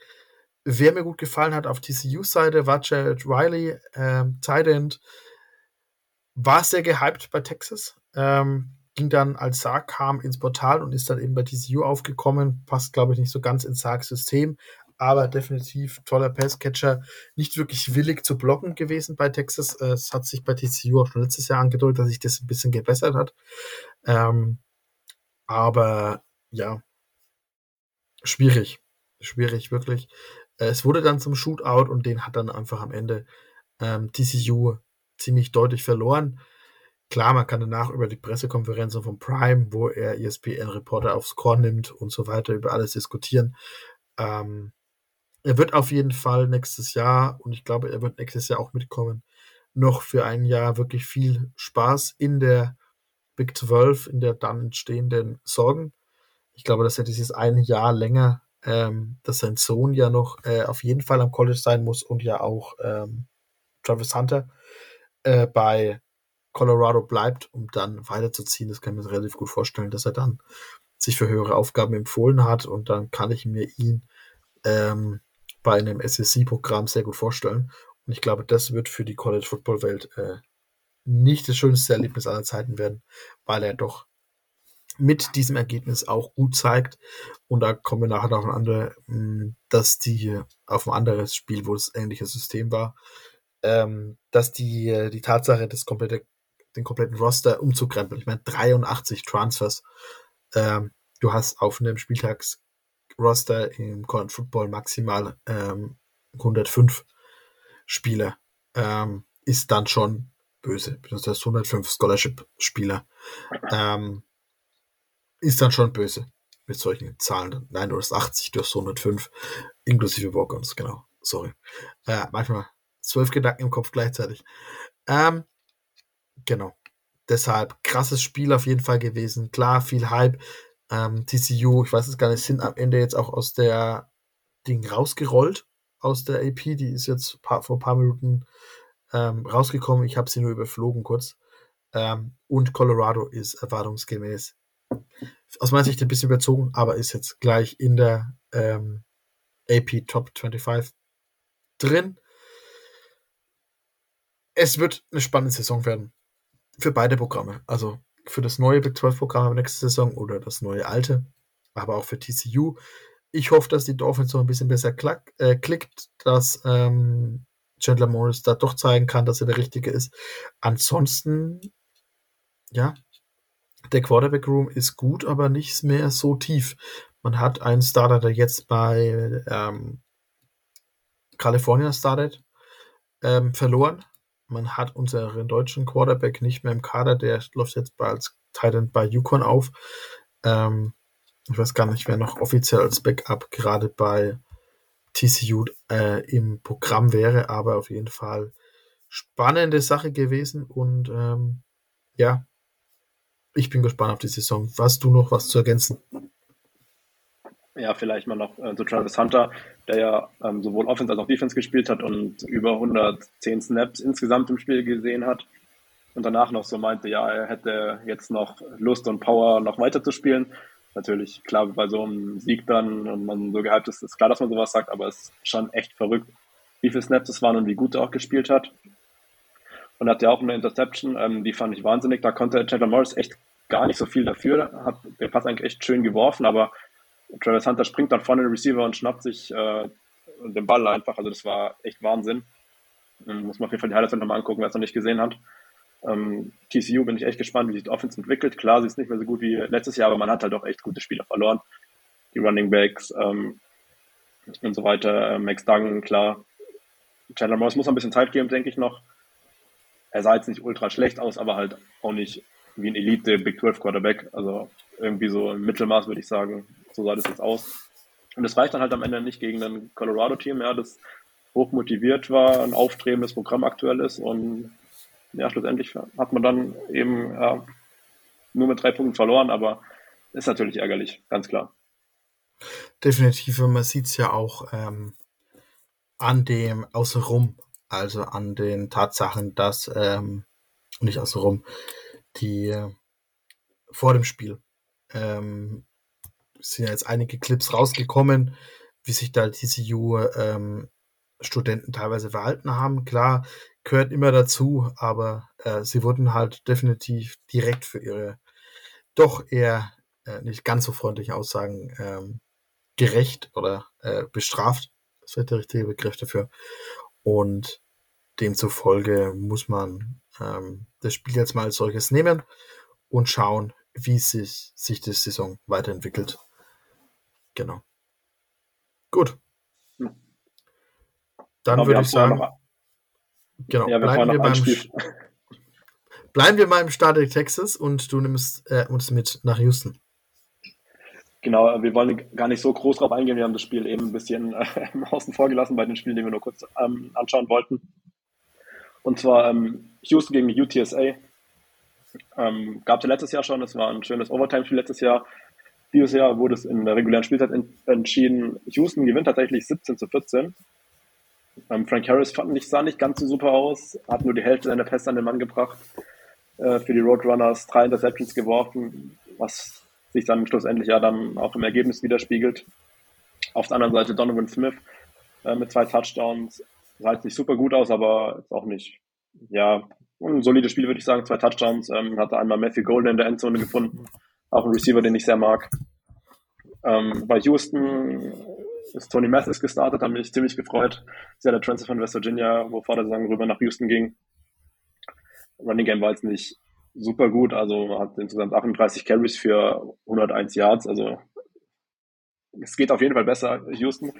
Speaker 2: Wer mir gut gefallen hat auf TCU-Seite war Jared Riley, ähm, Tight End. War sehr gehypt bei Texas. Ähm, ging dann, als Sark kam, ins Portal und ist dann eben bei TCU aufgekommen. Passt, glaube ich, nicht so ganz ins Sark-System, aber definitiv toller Passcatcher. Nicht wirklich willig zu blocken gewesen bei Texas. Äh, es hat sich bei TCU auch schon letztes Jahr angedeutet, dass sich das ein bisschen gebessert hat. Ähm, aber ja, schwierig. Schwierig, wirklich. Äh, es wurde dann zum Shootout und den hat dann einfach am Ende ähm, TCU ziemlich deutlich verloren. Klar, man kann danach über die Pressekonferenzen von Prime, wo er ESPN-Reporter aufs Korn nimmt und so weiter, über alles diskutieren. Ähm, er wird auf jeden Fall nächstes Jahr, und ich glaube, er wird nächstes Jahr auch mitkommen, noch für ein Jahr wirklich viel Spaß in der Big 12, in der dann entstehenden Sorgen. Ich glaube, dass er dieses eine Jahr länger ähm, dass sein Sohn ja noch äh, auf jeden Fall am College sein muss und ja auch ähm, Travis Hunter äh, bei Colorado bleibt, um dann weiterzuziehen. Das kann ich mir relativ gut vorstellen, dass er dann sich für höhere Aufgaben empfohlen hat und dann kann ich mir ihn ähm, bei einem SSC-Programm sehr gut vorstellen. Und ich glaube, das wird für die College-Football-Welt äh, nicht das schönste Erlebnis aller Zeiten werden, weil er doch mit diesem Ergebnis auch gut zeigt. Und da kommen wir nachher noch an andere, hm, dass die auf ein anderes Spiel, wo es ähnliche System war, ähm, dass die, die Tatsache, das komplette, den kompletten Roster umzukrempeln. Ich meine, 83 Transfers. Ähm, du hast auf einem Spieltagsroster im College Football maximal ähm, 105 Spieler. Ähm, ist dann schon böse. Heißt 105 Scholarship-Spieler. Ähm, ist dann schon böse mit solchen Zahlen. Nein, du hast 80, du hast 105, inklusive Walk-ons, genau. Sorry. Äh, manchmal zwölf Gedanken im Kopf gleichzeitig. Ähm, genau. Deshalb krasses Spiel auf jeden Fall gewesen. Klar, viel Hype. Ähm, TCU, ich weiß es gar nicht, sind am Ende jetzt auch aus der Ding rausgerollt, aus der AP. Die ist jetzt paar, vor ein paar Minuten ähm, rausgekommen. Ich habe sie nur überflogen kurz. Ähm, und Colorado ist erwartungsgemäß aus meiner Sicht ein bisschen überzogen, aber ist jetzt gleich in der ähm, AP Top 25 drin. Es wird eine spannende Saison werden. Für beide Programme. Also für das neue Big 12 Programm nächste Saison oder das neue alte. Aber auch für TCU. Ich hoffe, dass die Dolphins noch ein bisschen besser klack, äh, klickt, dass ähm, Chandler Morris da doch zeigen kann, dass er der Richtige ist. Ansonsten, ja, der Quarterback Room ist gut, aber nicht mehr so tief. Man hat einen Starter, der jetzt bei ähm, California startet, ähm, verloren. Man hat unseren deutschen Quarterback nicht mehr im Kader, der läuft jetzt als Titan bei Yukon auf. Ähm, ich weiß gar nicht, wer noch offiziell als Backup gerade bei TCU äh, im Programm wäre, aber auf jeden Fall spannende Sache gewesen und ähm, ja, ich bin gespannt auf die Saison. Hast du noch was zu ergänzen?
Speaker 1: Ja, vielleicht mal noch äh, zu Travis Hunter, der ja ähm, sowohl Offense als auch Defense gespielt hat und über 110 Snaps insgesamt im Spiel gesehen hat. Und danach noch so meinte, ja, er hätte jetzt noch Lust und Power, noch weiter zu spielen. Natürlich, klar, bei so einem Sieg dann und man so gehypt ist, ist klar, dass man sowas sagt, aber es ist schon echt verrückt, wie viele Snaps es waren und wie gut er auch gespielt hat. Und hat ja auch eine Interception, ähm, die fand ich wahnsinnig. Da konnte Chandler Morris echt gar nicht so viel dafür. Hat den Pass eigentlich echt schön geworfen, aber Travis Hunter springt dann vorne den Receiver und schnappt sich äh, den Ball einfach. Also das war echt Wahnsinn. Ähm, muss man auf jeden Fall die Highlights nochmal angucken, wer es noch nicht gesehen hat. Ähm, TCU bin ich echt gespannt, wie sich die Offense entwickelt. Klar, sie ist nicht mehr so gut wie letztes Jahr, aber man hat halt auch echt gute Spieler verloren. Die Running Backs ähm, und so weiter. Äh, Max Duggan, klar. Chandler Morris muss ein bisschen Zeit geben, denke ich noch. Er sah jetzt nicht ultra schlecht aus, aber halt auch nicht wie ein Elite Big 12 Quarterback. Also irgendwie so im Mittelmaß, würde ich sagen. So sah das jetzt aus. Und das reicht dann halt am Ende nicht gegen ein Colorado-Team, ja, das hoch motiviert war, ein aufstrebendes Programm aktuell ist und ja, schlussendlich hat man dann eben ja, nur mit drei Punkten verloren, aber ist natürlich ärgerlich, ganz klar.
Speaker 2: Definitiv, man sieht es ja auch ähm, an dem Außenrum, also an den Tatsachen, dass, ähm, nicht außenrum, die äh, vor dem Spiel ähm, sind ja jetzt einige Clips rausgekommen, wie sich da TCU ähm, Studenten teilweise verhalten haben. Klar, gehört immer dazu, aber äh, sie wurden halt definitiv direkt für ihre doch eher äh, nicht ganz so freundlichen Aussagen ähm, gerecht oder äh, bestraft. Das wäre der richtige Begriff dafür. Und demzufolge muss man ähm, das Spiel jetzt mal als solches nehmen und schauen, wie sich, sich die Saison weiterentwickelt. Genau. Gut. Dann würde ich sagen, Genau. Ja, wir bleiben, wir beim, bleiben wir mal im Staat Texas und du nimmst äh, uns mit nach Houston.
Speaker 1: Genau, wir wollen gar nicht so groß drauf eingehen. Wir haben das Spiel eben ein bisschen äh, außen vor gelassen bei den Spielen, die wir nur kurz ähm, anschauen wollten. Und zwar ähm, Houston gegen die UTSA. Ähm, Gab es ja letztes Jahr schon, es war ein schönes Overtime-Spiel letztes Jahr. Dieses Jahr wurde es in der regulären Spielzeit entschieden. Houston gewinnt tatsächlich 17 zu 14. Ähm, Frank Harris fand ich, sah nicht ganz so super aus, hat nur die Hälfte seiner Pässe an den Mann gebracht. Äh, für die Roadrunners drei Interceptions geworfen, was sich dann schlussendlich ja dann auch im Ergebnis widerspiegelt. Auf der anderen Seite Donovan Smith äh, mit zwei Touchdowns. Sah jetzt nicht super gut aus, aber ist auch nicht, ja, ein solides Spiel, würde ich sagen. Zwei Touchdowns. Ähm, hatte einmal Matthew Golden in der Endzone gefunden. Auch ein Receiver, den ich sehr mag. Ähm, bei Houston ist Tony Mathis gestartet, haben mich ziemlich gefreut. Ja der Transfer von West Virginia, wo vor der Saison rüber nach Houston ging. Running Game war jetzt nicht super gut, also hat insgesamt 38 Carries für 101 Yards, also es geht auf jeden Fall besser, Houston,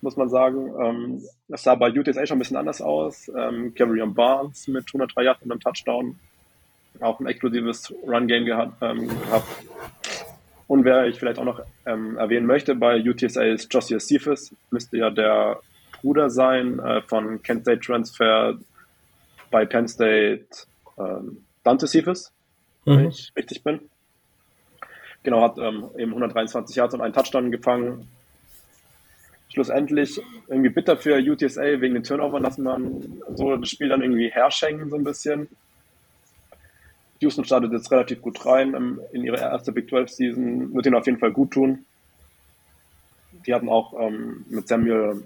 Speaker 1: muss man sagen. Ähm, das sah bei UTSA schon ein bisschen anders aus. Ähm, Barnes mit 103 Yards und einem Touchdown. Auch ein explosives Run-Game gehabt, ähm, gehabt. Und wer ich vielleicht auch noch ähm, erwähnen möchte bei UTSA ist Josiah Cephas, müsste ja der Bruder sein äh, von Kent State Transfer bei Penn State ähm, Dante Cephas, mhm. wenn ich richtig bin. Genau, hat ähm, eben 123 Yards und einen Touchdown gefangen. Schlussendlich irgendwie bitter für UTSA wegen den Turnover, dass man so das Spiel dann irgendwie herschenken so ein bisschen. Houston startet jetzt relativ gut rein ähm, in ihre erste Big 12 Season, wird ihnen auf jeden Fall gut tun. Die hatten auch ähm, mit Samuel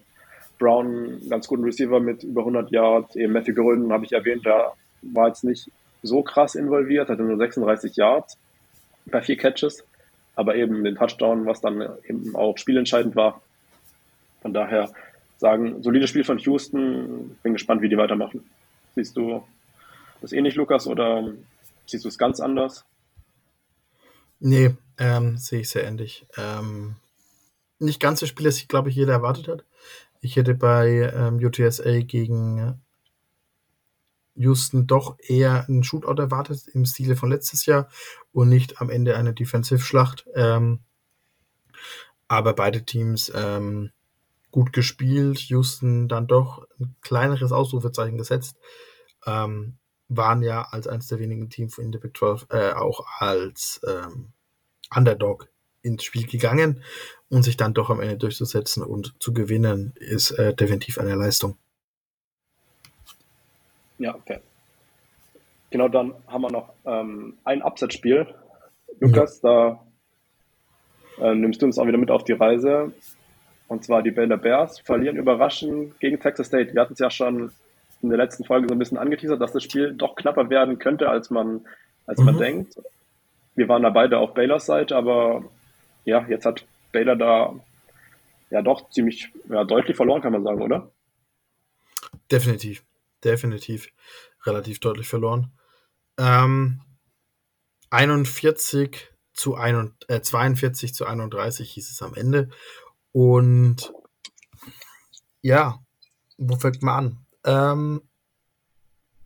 Speaker 1: Brown einen ganz guten Receiver mit über 100 Yards. Eben Matthew Golden habe ich erwähnt, da war jetzt nicht so krass involviert, hatte nur 36 Yards bei vier Catches, aber eben den Touchdown, was dann eben auch spielentscheidend war. Von daher sagen, solides Spiel von Houston. Bin gespannt, wie die weitermachen. Siehst du das ähnlich, Lukas, oder Siehst du es ganz anders?
Speaker 2: Nee, ähm, sehe ich sehr ähnlich. Ähm, nicht ganz so Spiel, das ich glaube jeder erwartet hat. Ich hätte bei ähm, UTSA gegen Houston doch eher einen Shootout erwartet im Stile von letztes Jahr und nicht am Ende eine Defensive-Schlacht. Ähm, aber beide Teams ähm, gut gespielt. Houston dann doch ein kleineres Ausrufezeichen gesetzt. Ähm, waren ja als eines der wenigen Teams in der Big 12 äh, auch als ähm, Underdog ins Spiel gegangen und sich dann doch am Ende durchzusetzen und zu gewinnen, ist äh, definitiv eine Leistung.
Speaker 1: Ja, okay. Genau, dann haben wir noch ähm, ein Absatzspiel. Lukas, ja. da äh, nimmst du uns auch wieder mit auf die Reise. Und zwar die Baylor Bears verlieren überraschend gegen Texas State. Wir hatten es ja schon in der letzten Folge so ein bisschen angeteasert, dass das Spiel doch knapper werden könnte, als man, als mhm. man denkt. Wir waren da beide auf Baylors Seite, aber ja, jetzt hat Baylor da ja doch ziemlich ja, deutlich verloren, kann man sagen, oder?
Speaker 2: Definitiv, definitiv relativ deutlich verloren. Ähm, 41 zu 1, äh, 42 zu 31 hieß es am Ende. Und ja, wo fängt man an? Ähm,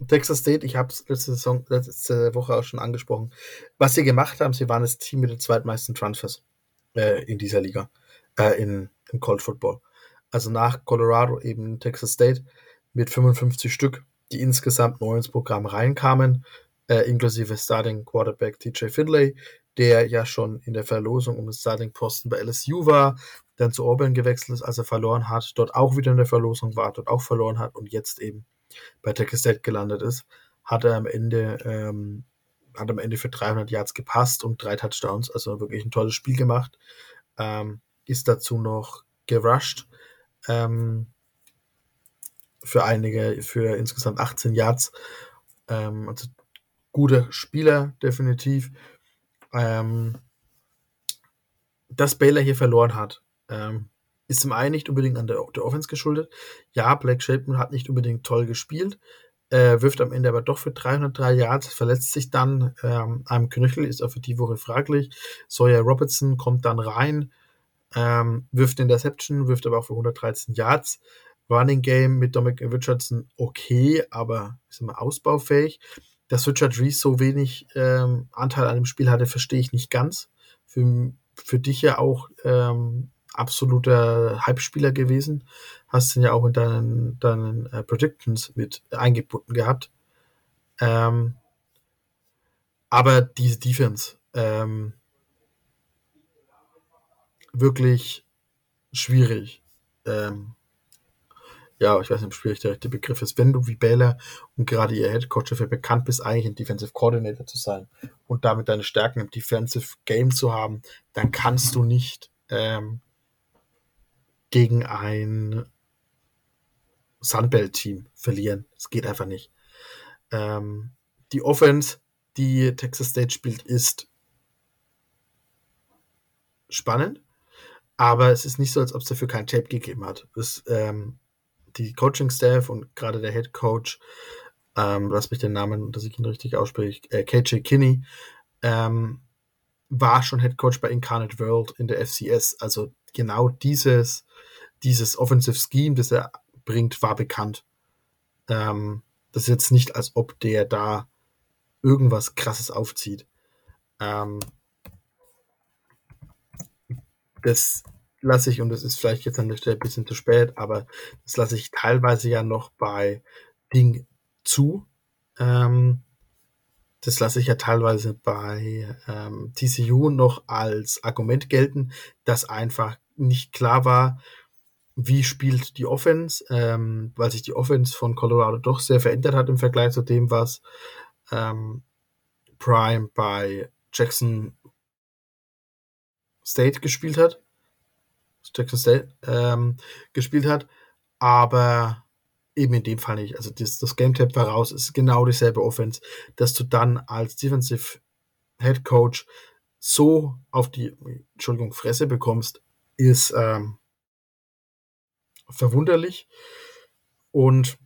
Speaker 2: Texas State, ich habe es letzte, letzte Woche auch schon angesprochen. Was sie gemacht haben, sie waren das Team mit den zweitmeisten Transfers äh, in dieser Liga, äh, in, im College Football. Also nach Colorado eben Texas State mit 55 Stück, die insgesamt neu ins Programm reinkamen, äh, inklusive Starting Quarterback TJ Finlay, der ja schon in der Verlosung um den Starting Posten bei LSU war, dann zu Auburn gewechselt ist, als er verloren hat, dort auch wieder in der Verlosung war, dort auch verloren hat und jetzt eben bei Texas State gelandet ist, hat er am Ende ähm, hat am Ende für 300 Yards gepasst und drei Touchdowns, also wirklich ein tolles Spiel gemacht. Ähm, ist dazu noch gerusht ähm, für einige, für insgesamt 18 Yards. Ähm, also guter Spieler, definitiv. Ähm, dass Baylor hier verloren hat, ähm, ist zum einen nicht unbedingt an der, der Offense geschuldet. Ja, Black Shapen hat nicht unbedingt toll gespielt, äh, wirft am Ende aber doch für 303 Yards, verletzt sich dann ähm, am Knöchel, ist auch für die Woche fraglich. Sawyer Robertson kommt dann rein, ähm, wirft Interception, wirft aber auch für 113 Yards. Running Game mit Dominic Richardson okay, aber ist immer ausbaufähig. Dass Richard Reese so wenig ähm, Anteil an dem Spiel hatte, verstehe ich nicht ganz. Für, für dich ja auch ähm, absoluter Hype-Spieler gewesen. Hast ihn ja auch in deinen, deinen äh, Predictions mit eingebunden gehabt. Ähm, aber diese Defense, ähm, wirklich schwierig. Ähm, ja, ich weiß nicht, ob schwierig der richtige Begriff ist. Wenn du wie Baylor und gerade ihr Head Coach dafür bekannt bist, eigentlich ein Defensive Coordinator zu sein und damit deine Stärken im Defensive Game zu haben, dann kannst du nicht ähm, gegen ein Sunbelt-Team verlieren. Es geht einfach nicht. Ähm, die Offense, die Texas State spielt, ist spannend, aber es ist nicht so, als ob es dafür kein Tape gegeben hat. Es, ähm, die Coaching-Staff und gerade der Head Coach, ähm, lass mich den Namen, dass ich ihn richtig ausspreche, äh, KJ Kinney, ähm, war schon Head Coach bei Incarnate World in der FCS. Also genau dieses, dieses Offensive Scheme, das er bringt, war bekannt. Ähm, das ist jetzt nicht, als ob der da irgendwas Krasses aufzieht. Ähm, das lasse ich, und das ist vielleicht jetzt an der Stelle ein bisschen zu spät, aber das lasse ich teilweise ja noch bei Ding zu. Ähm, das lasse ich ja teilweise bei ähm, TCU noch als Argument gelten, dass einfach nicht klar war, wie spielt die Offense, ähm, weil sich die Offense von Colorado doch sehr verändert hat im Vergleich zu dem, was ähm, Prime bei Jackson State gespielt hat. Jackson State ähm, gespielt hat, aber eben in dem Fall nicht. Also das, das Game Tap war raus, ist genau dieselbe Offense, dass du dann als Defensive Head Coach so auf die, Entschuldigung, Fresse bekommst, ist ähm, verwunderlich und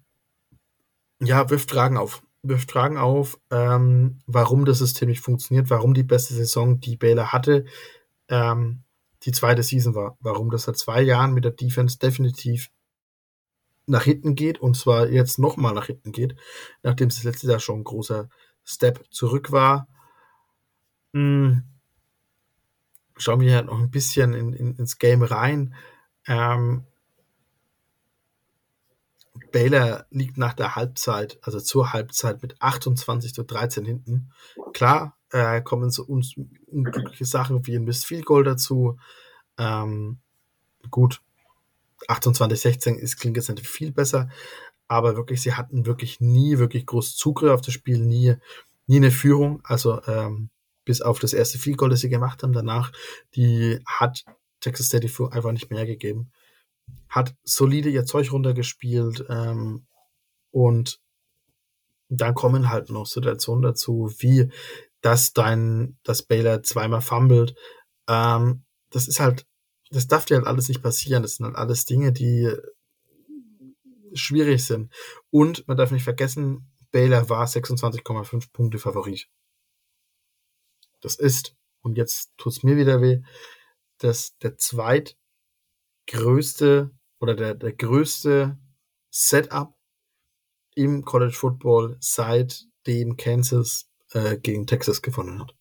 Speaker 2: ja, wirft Fragen auf. Wirft Fragen auf, ähm, warum das System nicht funktioniert, warum die beste Saison, die Baylor hatte, ähm, die zweite Season war. Warum das seit zwei Jahren mit der Defense definitiv nach hinten geht und zwar jetzt nochmal nach hinten geht, nachdem es letztes Jahr schon ein großer Step zurück war. Hm. Schauen wir halt noch ein bisschen in, in, ins Game rein. Ähm, Baylor liegt nach der Halbzeit, also zur Halbzeit mit 28 zu 13 hinten. Klar, äh, kommen so un unglückliche Sachen wie ein Missed Field Goal dazu. Ähm, gut, 28-16 ist, klingt jetzt natürlich viel besser, aber wirklich, sie hatten wirklich nie wirklich groß Zugriff auf das Spiel, nie, nie eine Führung. Also ähm, bis auf das erste Field Goal, das sie gemacht haben, danach, die hat Texas State einfach nicht mehr gegeben hat solide ihr Zeug runtergespielt ähm, und dann kommen halt noch Situationen dazu, wie dass dein, dass Baylor zweimal fummelt. Ähm, das ist halt, das darf dir halt alles nicht passieren. Das sind halt alles Dinge, die schwierig sind. Und man darf nicht vergessen, Baylor war 26,5 Punkte Favorit. Das ist, und jetzt tut's mir wieder weh, dass der zweitgrößte oder der, der größte Setup im College Football seitdem Kansas äh, gegen Texas gewonnen hat.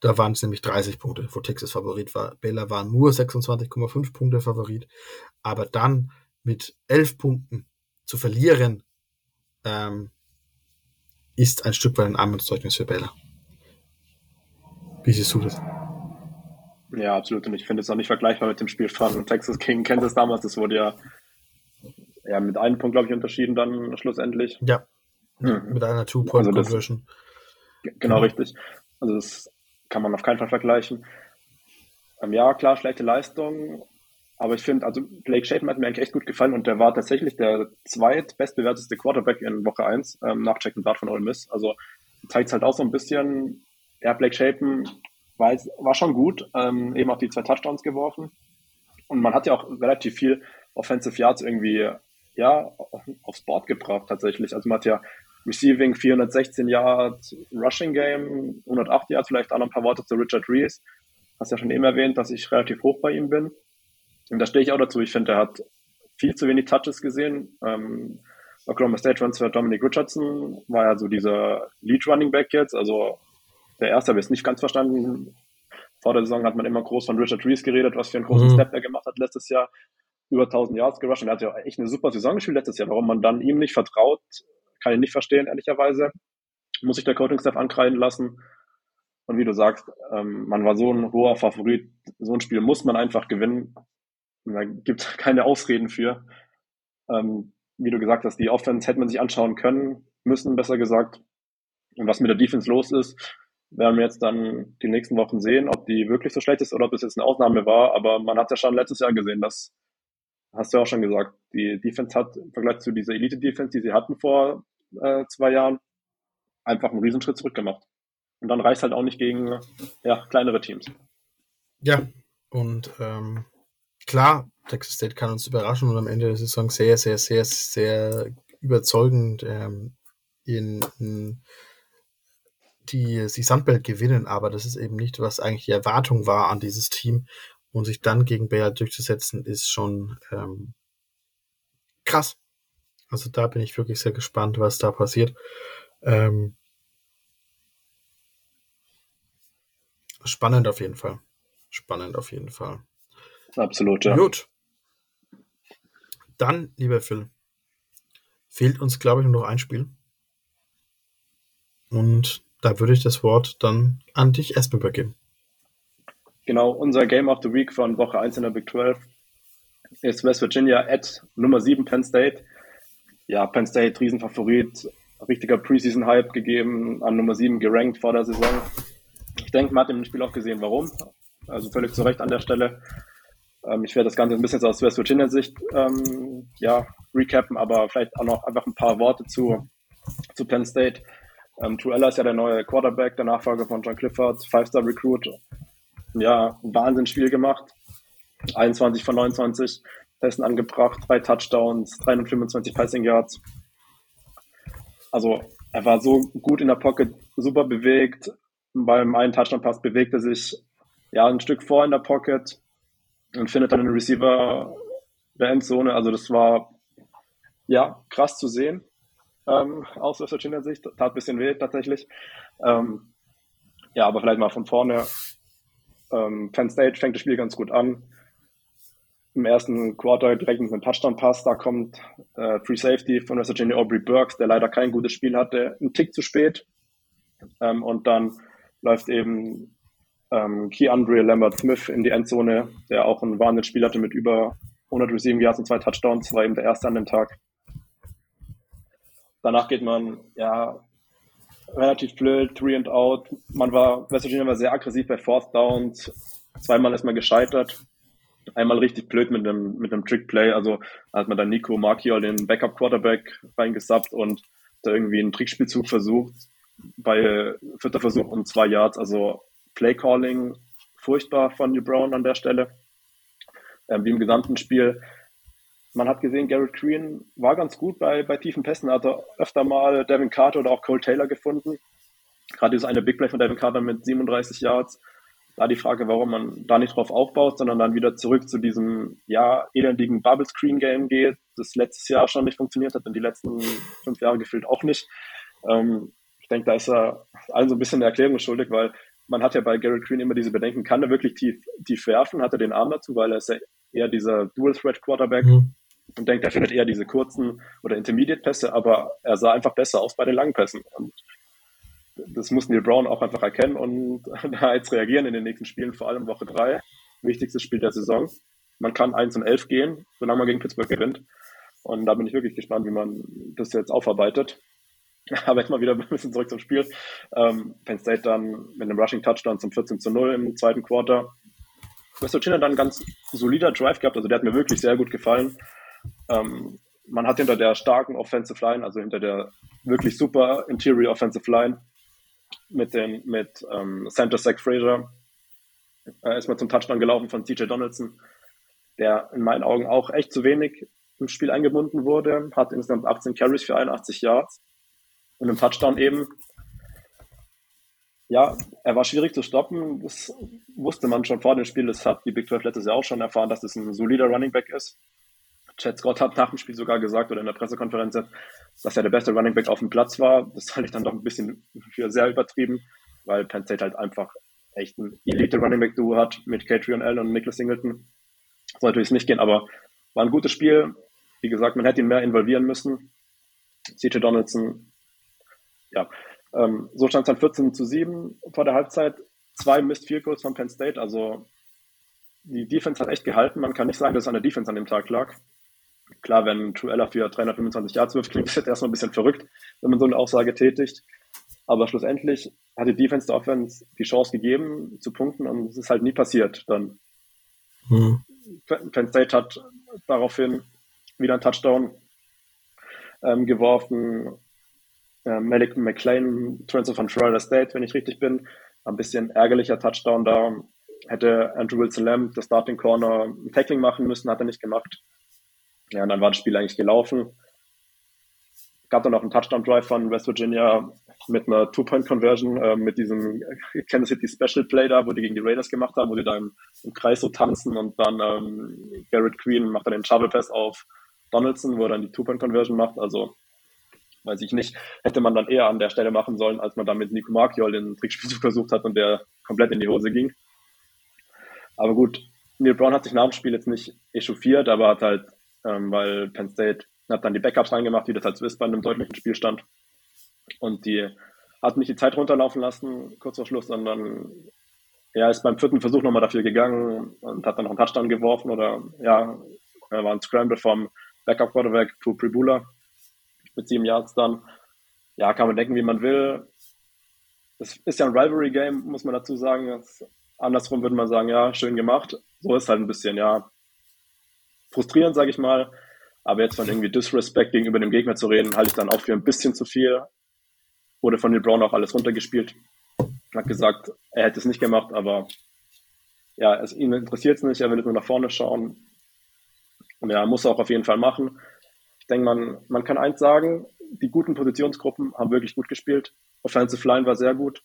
Speaker 2: Da waren es nämlich 30 Punkte, wo Texas Favorit war. Baylor war nur 26,5 Punkte Favorit. Aber dann mit 11 Punkten zu verlieren, ähm, ist ein Stück weit ein Armutszeugnis für Baylor. Wie siehst du das?
Speaker 1: Ja, absolut. Und ich finde es auch nicht vergleichbar mit dem Spiel von Texas gegen Kansas damals. Das wurde ja, ja mit einem Punkt, glaube ich, unterschieden dann schlussendlich.
Speaker 2: Ja. Hm. Mit einer Two-Point-Conversion.
Speaker 1: Also genau, richtig. Also das kann man auf keinen Fall vergleichen. Ähm, ja, klar, schlechte Leistung. Aber ich finde, also Blake Shapen hat mir eigentlich echt gut gefallen und der war tatsächlich der zweitbestbewerteste Quarterback in Woche 1 ähm, nach Jack Dart von Ole Miss. Also zeigt es halt auch so ein bisschen, ja, Blake Shapen war, war schon gut, ähm, eben auch die zwei Touchdowns geworfen. Und man hat ja auch relativ viel Offensive Yards irgendwie, ja, aufs Board gebracht tatsächlich. Also man hat ja Receiving 416 Yards, Rushing Game 108 Yards, vielleicht auch noch ein paar Worte zu Richard Reese. Hast ja schon eben erwähnt, dass ich relativ hoch bei ihm bin. Und da stehe ich auch dazu. Ich finde, er hat viel zu wenig Touches gesehen. Ähm, Oklahoma State Transfer Dominic Richardson war ja so dieser Lead Running Back jetzt, also der erste habe ich es nicht ganz verstanden. Vor der Saison hat man immer groß von Richard Reese geredet, was für einen großen mhm. Step er gemacht hat letztes Jahr. Über 1000 Yards gerusht und er hat ja echt eine super Saison gespielt letztes Jahr. Warum man dann ihm nicht vertraut, kann ich nicht verstehen, ehrlicherweise. Muss sich der Coaching-Staff ankreiden lassen. Und wie du sagst, ähm, man war so ein hoher Favorit. So ein Spiel muss man einfach gewinnen. Und da gibt es keine Ausreden für. Ähm, wie du gesagt hast, die Offense hätte man sich anschauen können, müssen, besser gesagt. Und was mit der Defense los ist, werden wir jetzt dann die nächsten Wochen sehen, ob die wirklich so schlecht ist oder ob es jetzt eine Ausnahme war. Aber man hat ja schon letztes Jahr gesehen, das hast du ja auch schon gesagt, die Defense hat im Vergleich zu dieser Elite-Defense, die sie hatten vor äh, zwei Jahren, einfach einen Riesenschritt zurück gemacht. Und dann reicht halt auch nicht gegen ja, kleinere Teams.
Speaker 2: Ja, und ähm, klar, Texas State kann uns überraschen und am Ende der Saison sehr, sehr, sehr, sehr überzeugend ähm, in, in die, die Sandbelt gewinnen, aber das ist eben nicht, was eigentlich die Erwartung war an dieses Team. Und sich dann gegen Bayer durchzusetzen, ist schon ähm, krass. Also da bin ich wirklich sehr gespannt, was da passiert. Ähm, spannend auf jeden Fall. Spannend auf jeden Fall.
Speaker 1: Absolut, ja.
Speaker 2: Gut. Dann, lieber Phil, fehlt uns, glaube ich, nur noch ein Spiel. Und da würde ich das Wort dann an dich erst übergeben.
Speaker 1: Genau, unser Game of the Week von Woche 1 in der Big 12 ist West Virginia at Nummer 7 Penn State. Ja, Penn State, Riesenfavorit, richtiger Preseason-Hype gegeben, an Nummer 7 gerankt vor der Saison. Ich denke, man hat im Spiel auch gesehen, warum. Also völlig zu Recht an der Stelle. Ähm, ich werde das Ganze ein bisschen aus West Virginia Sicht ähm, ja, recappen, aber vielleicht auch noch einfach ein paar Worte zu, zu Penn State. Ähm, Tuella ist ja der neue Quarterback, der Nachfolger von John Clifford, Five-Star-Recruit. Ja, Wahnsinnsspiel gemacht. 21 von 29 Pässen angebracht, drei Touchdowns, 325 Passing Yards. Also er war so gut in der Pocket, super bewegt. Beim einen Touchdown-Pass bewegt er sich ja ein Stück vor in der Pocket und findet dann einen Receiver der Endzone. Also das war ja, krass zu sehen, ähm, aus Virginia Sicht. Tat ein bisschen weh tatsächlich. Ähm, ja, aber vielleicht mal von vorne. Ähm, Penn State fängt das Spiel ganz gut an. Im ersten Quarter direkt mit einem Touchdown-Pass, da kommt äh, Free Safety von West Virginia Aubrey Burks, der leider kein gutes Spiel hatte, einen Tick zu spät. Ähm, und dann läuft eben ähm, Keandre Lambert Smith in die Endzone, der auch ein Wahnsinnsspiel hatte mit über 100 Receiving Yards und zwei Touchdowns, war eben der erste an dem Tag. Danach geht man, ja, relativ blöd, three and out. Man war, West Virginia war sehr aggressiv bei Fourth Downs. Zweimal ist man gescheitert. Einmal richtig blöd mit einem, mit einem Trick Play. Also hat man dann Nico Markiol, den Backup Quarterback, reingesappt und da irgendwie einen Trickspielzug versucht. Bei vierter Versuch um zwei Yards. Also Play Calling furchtbar von New Brown an der Stelle. Ähm, wie im gesamten Spiel man hat gesehen, Garrett Green war ganz gut bei, bei tiefen Pässen, hat er öfter mal Devin Carter oder auch Cole Taylor gefunden. Gerade dieses eine Big Play von Devin Carter mit 37 Yards. Da die Frage, warum man da nicht drauf aufbaut, sondern dann wieder zurück zu diesem, ja, elendigen Bubble Screen Game geht, das letztes Jahr schon nicht funktioniert hat und die letzten fünf Jahre gefühlt auch nicht. Ähm, ich denke, da ist er allen so ein bisschen eine Erklärung schuldig, weil man hat ja bei Garrett Green immer diese Bedenken, kann er wirklich tief, tief werfen? Hat er den Arm dazu, weil er ist ja eher dieser Dual-Threat-Quarterback. Mhm und denkt, er findet eher diese kurzen oder Intermediate-Pässe, aber er sah einfach besser aus bei den langen Pässen. Und das muss Neil Brown auch einfach erkennen und da jetzt reagieren in den nächsten Spielen, vor allem Woche 3, wichtigstes Spiel der Saison. Man kann 1 und 11 gehen, solange man gegen Pittsburgh gewinnt. Und da bin ich wirklich gespannt, wie man das jetzt aufarbeitet. Aber jetzt mal wieder ein bisschen zurück zum Spiel. Ähm, Penn State dann mit einem Rushing Touchdown zum 14 zu 0 im zweiten Quarter. West Virginia dann ein ganz solider Drive gehabt, also der hat mir wirklich sehr gut gefallen. Ähm, man hat hinter der starken Offensive Line, also hinter der wirklich super Interior Offensive Line mit den mit ähm, Center Zach Frazier äh, ist man zum Touchdown gelaufen von CJ Donaldson, der in meinen Augen auch echt zu wenig im Spiel eingebunden wurde, hat insgesamt 18 Carries für 81 Yards und im Touchdown eben. Ja, er war schwierig zu stoppen. Das wusste man schon vor dem Spiel. Das hat die Big 12 letztes Jahr auch schon erfahren, dass es ein solider Running Back ist. Chad Scott hat nach dem Spiel sogar gesagt oder in der Pressekonferenz, dass er der beste Running Back auf dem Platz war. Das fand ich dann doch ein bisschen für sehr übertrieben, weil Penn State halt einfach echt ein Elite Running Back Duo hat mit Catrion Allen und Nicholas Singleton. Soll natürlich nicht gehen, aber war ein gutes Spiel. Wie gesagt, man hätte ihn mehr involvieren müssen. CJ Donaldson, ja, ähm, so stand es dann 14 zu 7 vor der Halbzeit. Zwei Missed Field Goals von Penn State, also die Defense hat echt gehalten. Man kann nicht sagen, dass es an der Defense an dem Tag lag. Klar, wenn Truella für 325 Yards wirft, klingt das jetzt erstmal ein bisschen verrückt, wenn man so eine Aussage tätigt. Aber schlussendlich hat die Defense der Offense die Chance gegeben zu punkten und es ist halt nie passiert. Dann hm. Penn State hat daraufhin wieder einen Touchdown ähm, geworfen. Ähm, Malik McLean, Transfer von Florida State, wenn ich richtig bin. Ein bisschen ärgerlicher Touchdown da. Hätte Andrew Wilson Lamb das Starting Corner ein Tackling machen müssen, hat er nicht gemacht. Ja, und dann war das Spiel eigentlich gelaufen. Gab dann noch einen Touchdown-Drive von West Virginia mit einer Two-Point-Conversion, äh, mit diesem Kansas City Special Play da, wo die gegen die Raiders gemacht haben, wo die da im, im Kreis so tanzen und dann ähm, Garrett Green macht dann den Shovel Pass auf Donaldson, wo er dann die Two-Point-Conversion macht. Also, weiß ich nicht, hätte man dann eher an der Stelle machen sollen, als man dann mit Nico Markiol den Trickspielzug versucht hat und der komplett in die Hose ging. Aber gut, Neil Brown hat sich nach dem Spiel jetzt nicht echauffiert, aber hat halt ähm, weil Penn State hat dann die Backups reingemacht, wie das halt so ist bei einem deutlichen Spielstand. Und die hat nicht die Zeit runterlaufen lassen, kurz vor Schluss, sondern er ist beim vierten Versuch nochmal dafür gegangen und hat dann noch einen Touchdown geworfen oder ja, er war ein Scramble vom Backup Quarterback to Pribula mit sieben Yards dann. Ja, kann man denken, wie man will. Das ist ja ein Rivalry-Game, muss man dazu sagen. Das, andersrum würde man sagen, ja, schön gemacht. So ist halt ein bisschen, ja, frustrierend, sage ich mal. Aber jetzt von irgendwie Disrespect gegenüber dem Gegner zu reden, halte ich dann auch für ein bisschen zu viel. Wurde von Neil Brown auch alles runtergespielt. Hat gesagt, er hätte es nicht gemacht, aber ja, es, ihn interessiert es nicht, er will nur nach vorne schauen. Und er muss auch auf jeden Fall machen. Ich denke, man, man kann eins sagen, die guten Positionsgruppen haben wirklich gut gespielt. Offensive Line war sehr gut.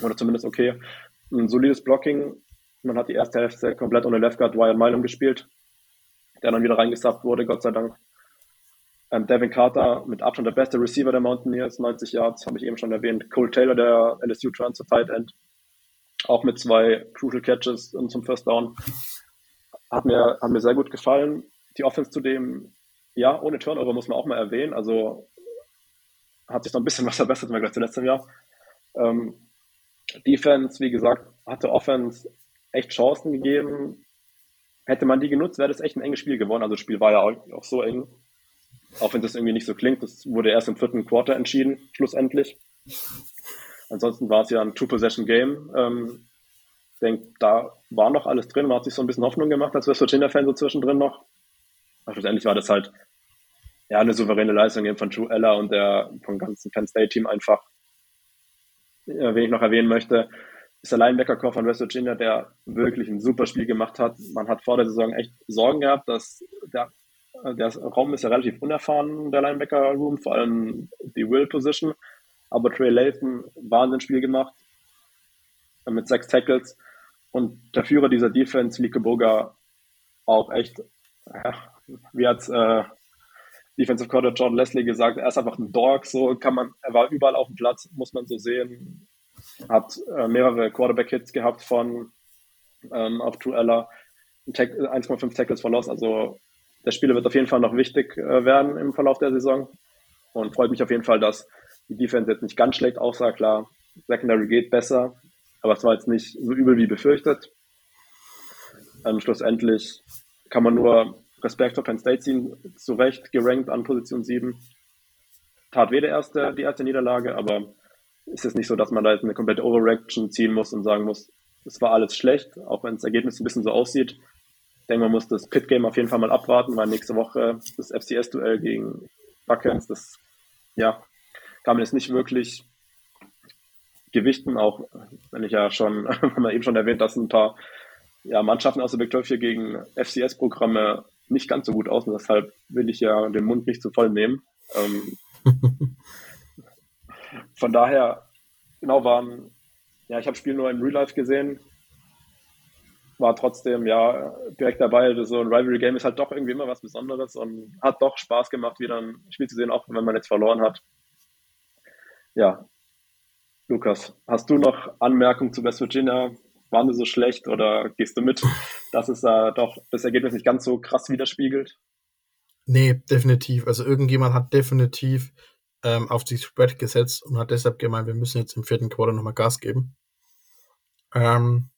Speaker 1: Oder zumindest okay. Ein solides Blocking. Man hat die erste Hälfte komplett ohne Left Guard Wyatt Milam gespielt der dann wieder reingesappt wurde, Gott sei Dank. Ähm, Devin Carter mit Abstand der beste Receiver der Mountaineers, 90 Yards, habe ich eben schon erwähnt. Cole Taylor, der LSU Transfer Tight End, auch mit zwei Crucial Catches zum First Down. Hat mir, hat mir sehr gut gefallen. Die Offense zudem, ja, ohne Turnover muss man auch mal erwähnen. Also hat sich noch ein bisschen was verbessert im Vergleich zu letztem Jahr. Ähm, Defense, wie gesagt, hatte Offense echt Chancen gegeben. Hätte man die genutzt, wäre das echt ein enges Spiel geworden. Also das Spiel war ja auch, auch so eng. Auch wenn das irgendwie nicht so klingt. Das wurde erst im vierten Quarter entschieden, schlussendlich. Ansonsten war es ja ein Two-Possession-Game. Ähm, ich denke, da war noch alles drin. Man hat sich so ein bisschen Hoffnung gemacht als West Virginia-Fan so zwischendrin noch. Aber schlussendlich war das halt ja eine souveräne Leistung eben von True Ella und der vom ganzen Penn State-Team einfach. Wen ich noch erwähnen möchte, ist der Linebacker-Core von West Virginia, der wirklich ein super Spiel gemacht hat. Man hat vor der Saison echt Sorgen gehabt, dass der, der Raum ist ja relativ unerfahren, der Linebacker-Room, vor allem die Will-Position. Aber Trey Layton, Wahnsinnsspiel gemacht mit sechs Tackles. Und der Führer dieser Defense, Lieke Burger, auch echt, ja, wie hat äh, Defensive Coordinator John Leslie gesagt, er ist einfach ein Dog, so kann man, er war überall auf dem Platz, muss man so sehen, hat äh, mehrere Quarterback-Hits gehabt von ähm, auf Truella, 1,5 Tackles verlost. Also der Spieler wird auf jeden Fall noch wichtig äh, werden im Verlauf der Saison. Und freut mich auf jeden Fall, dass die Defense jetzt nicht ganz schlecht aussah. Klar, Secondary geht besser, aber es war jetzt nicht so übel wie befürchtet. Ähm, schlussendlich kann man nur Respekt auf Penn State ziehen, zu Recht gerankt an Position 7. Tat weh der erste, die erste Niederlage, aber ist es nicht so, dass man da jetzt eine komplette Overreaction ziehen muss und sagen muss, es war alles schlecht, auch wenn das Ergebnis ein bisschen so aussieht. Ich denke, man muss das Pit-Game auf jeden Fall mal abwarten, weil nächste Woche das FCS-Duell gegen Buckens, das ja, kann man jetzt nicht wirklich gewichten, auch wenn ich ja schon, haben wir eben schon erwähnt, dass ein paar ja, Mannschaften aus der Big 12 hier gegen FCS-Programme nicht ganz so gut aus und deshalb will ich ja den Mund nicht zu voll nehmen. Ähm, von daher, genau, waren, ja, ich habe Spiel nur im Real Life gesehen, war trotzdem, ja, direkt dabei. So ein Rivalry-Game ist halt doch irgendwie immer was Besonderes und hat doch Spaß gemacht, wieder ein Spiel zu sehen, auch wenn man jetzt verloren hat. Ja, Lukas, hast du noch Anmerkungen zu West Virginia? Waren sie so schlecht oder gehst du mit, dass es da doch das Ergebnis nicht ganz so krass widerspiegelt?
Speaker 2: Nee, definitiv. Also irgendjemand hat definitiv ähm, auf die Spread gesetzt und hat deshalb gemeint, wir müssen jetzt im vierten Quarter nochmal Gas geben. Ähm,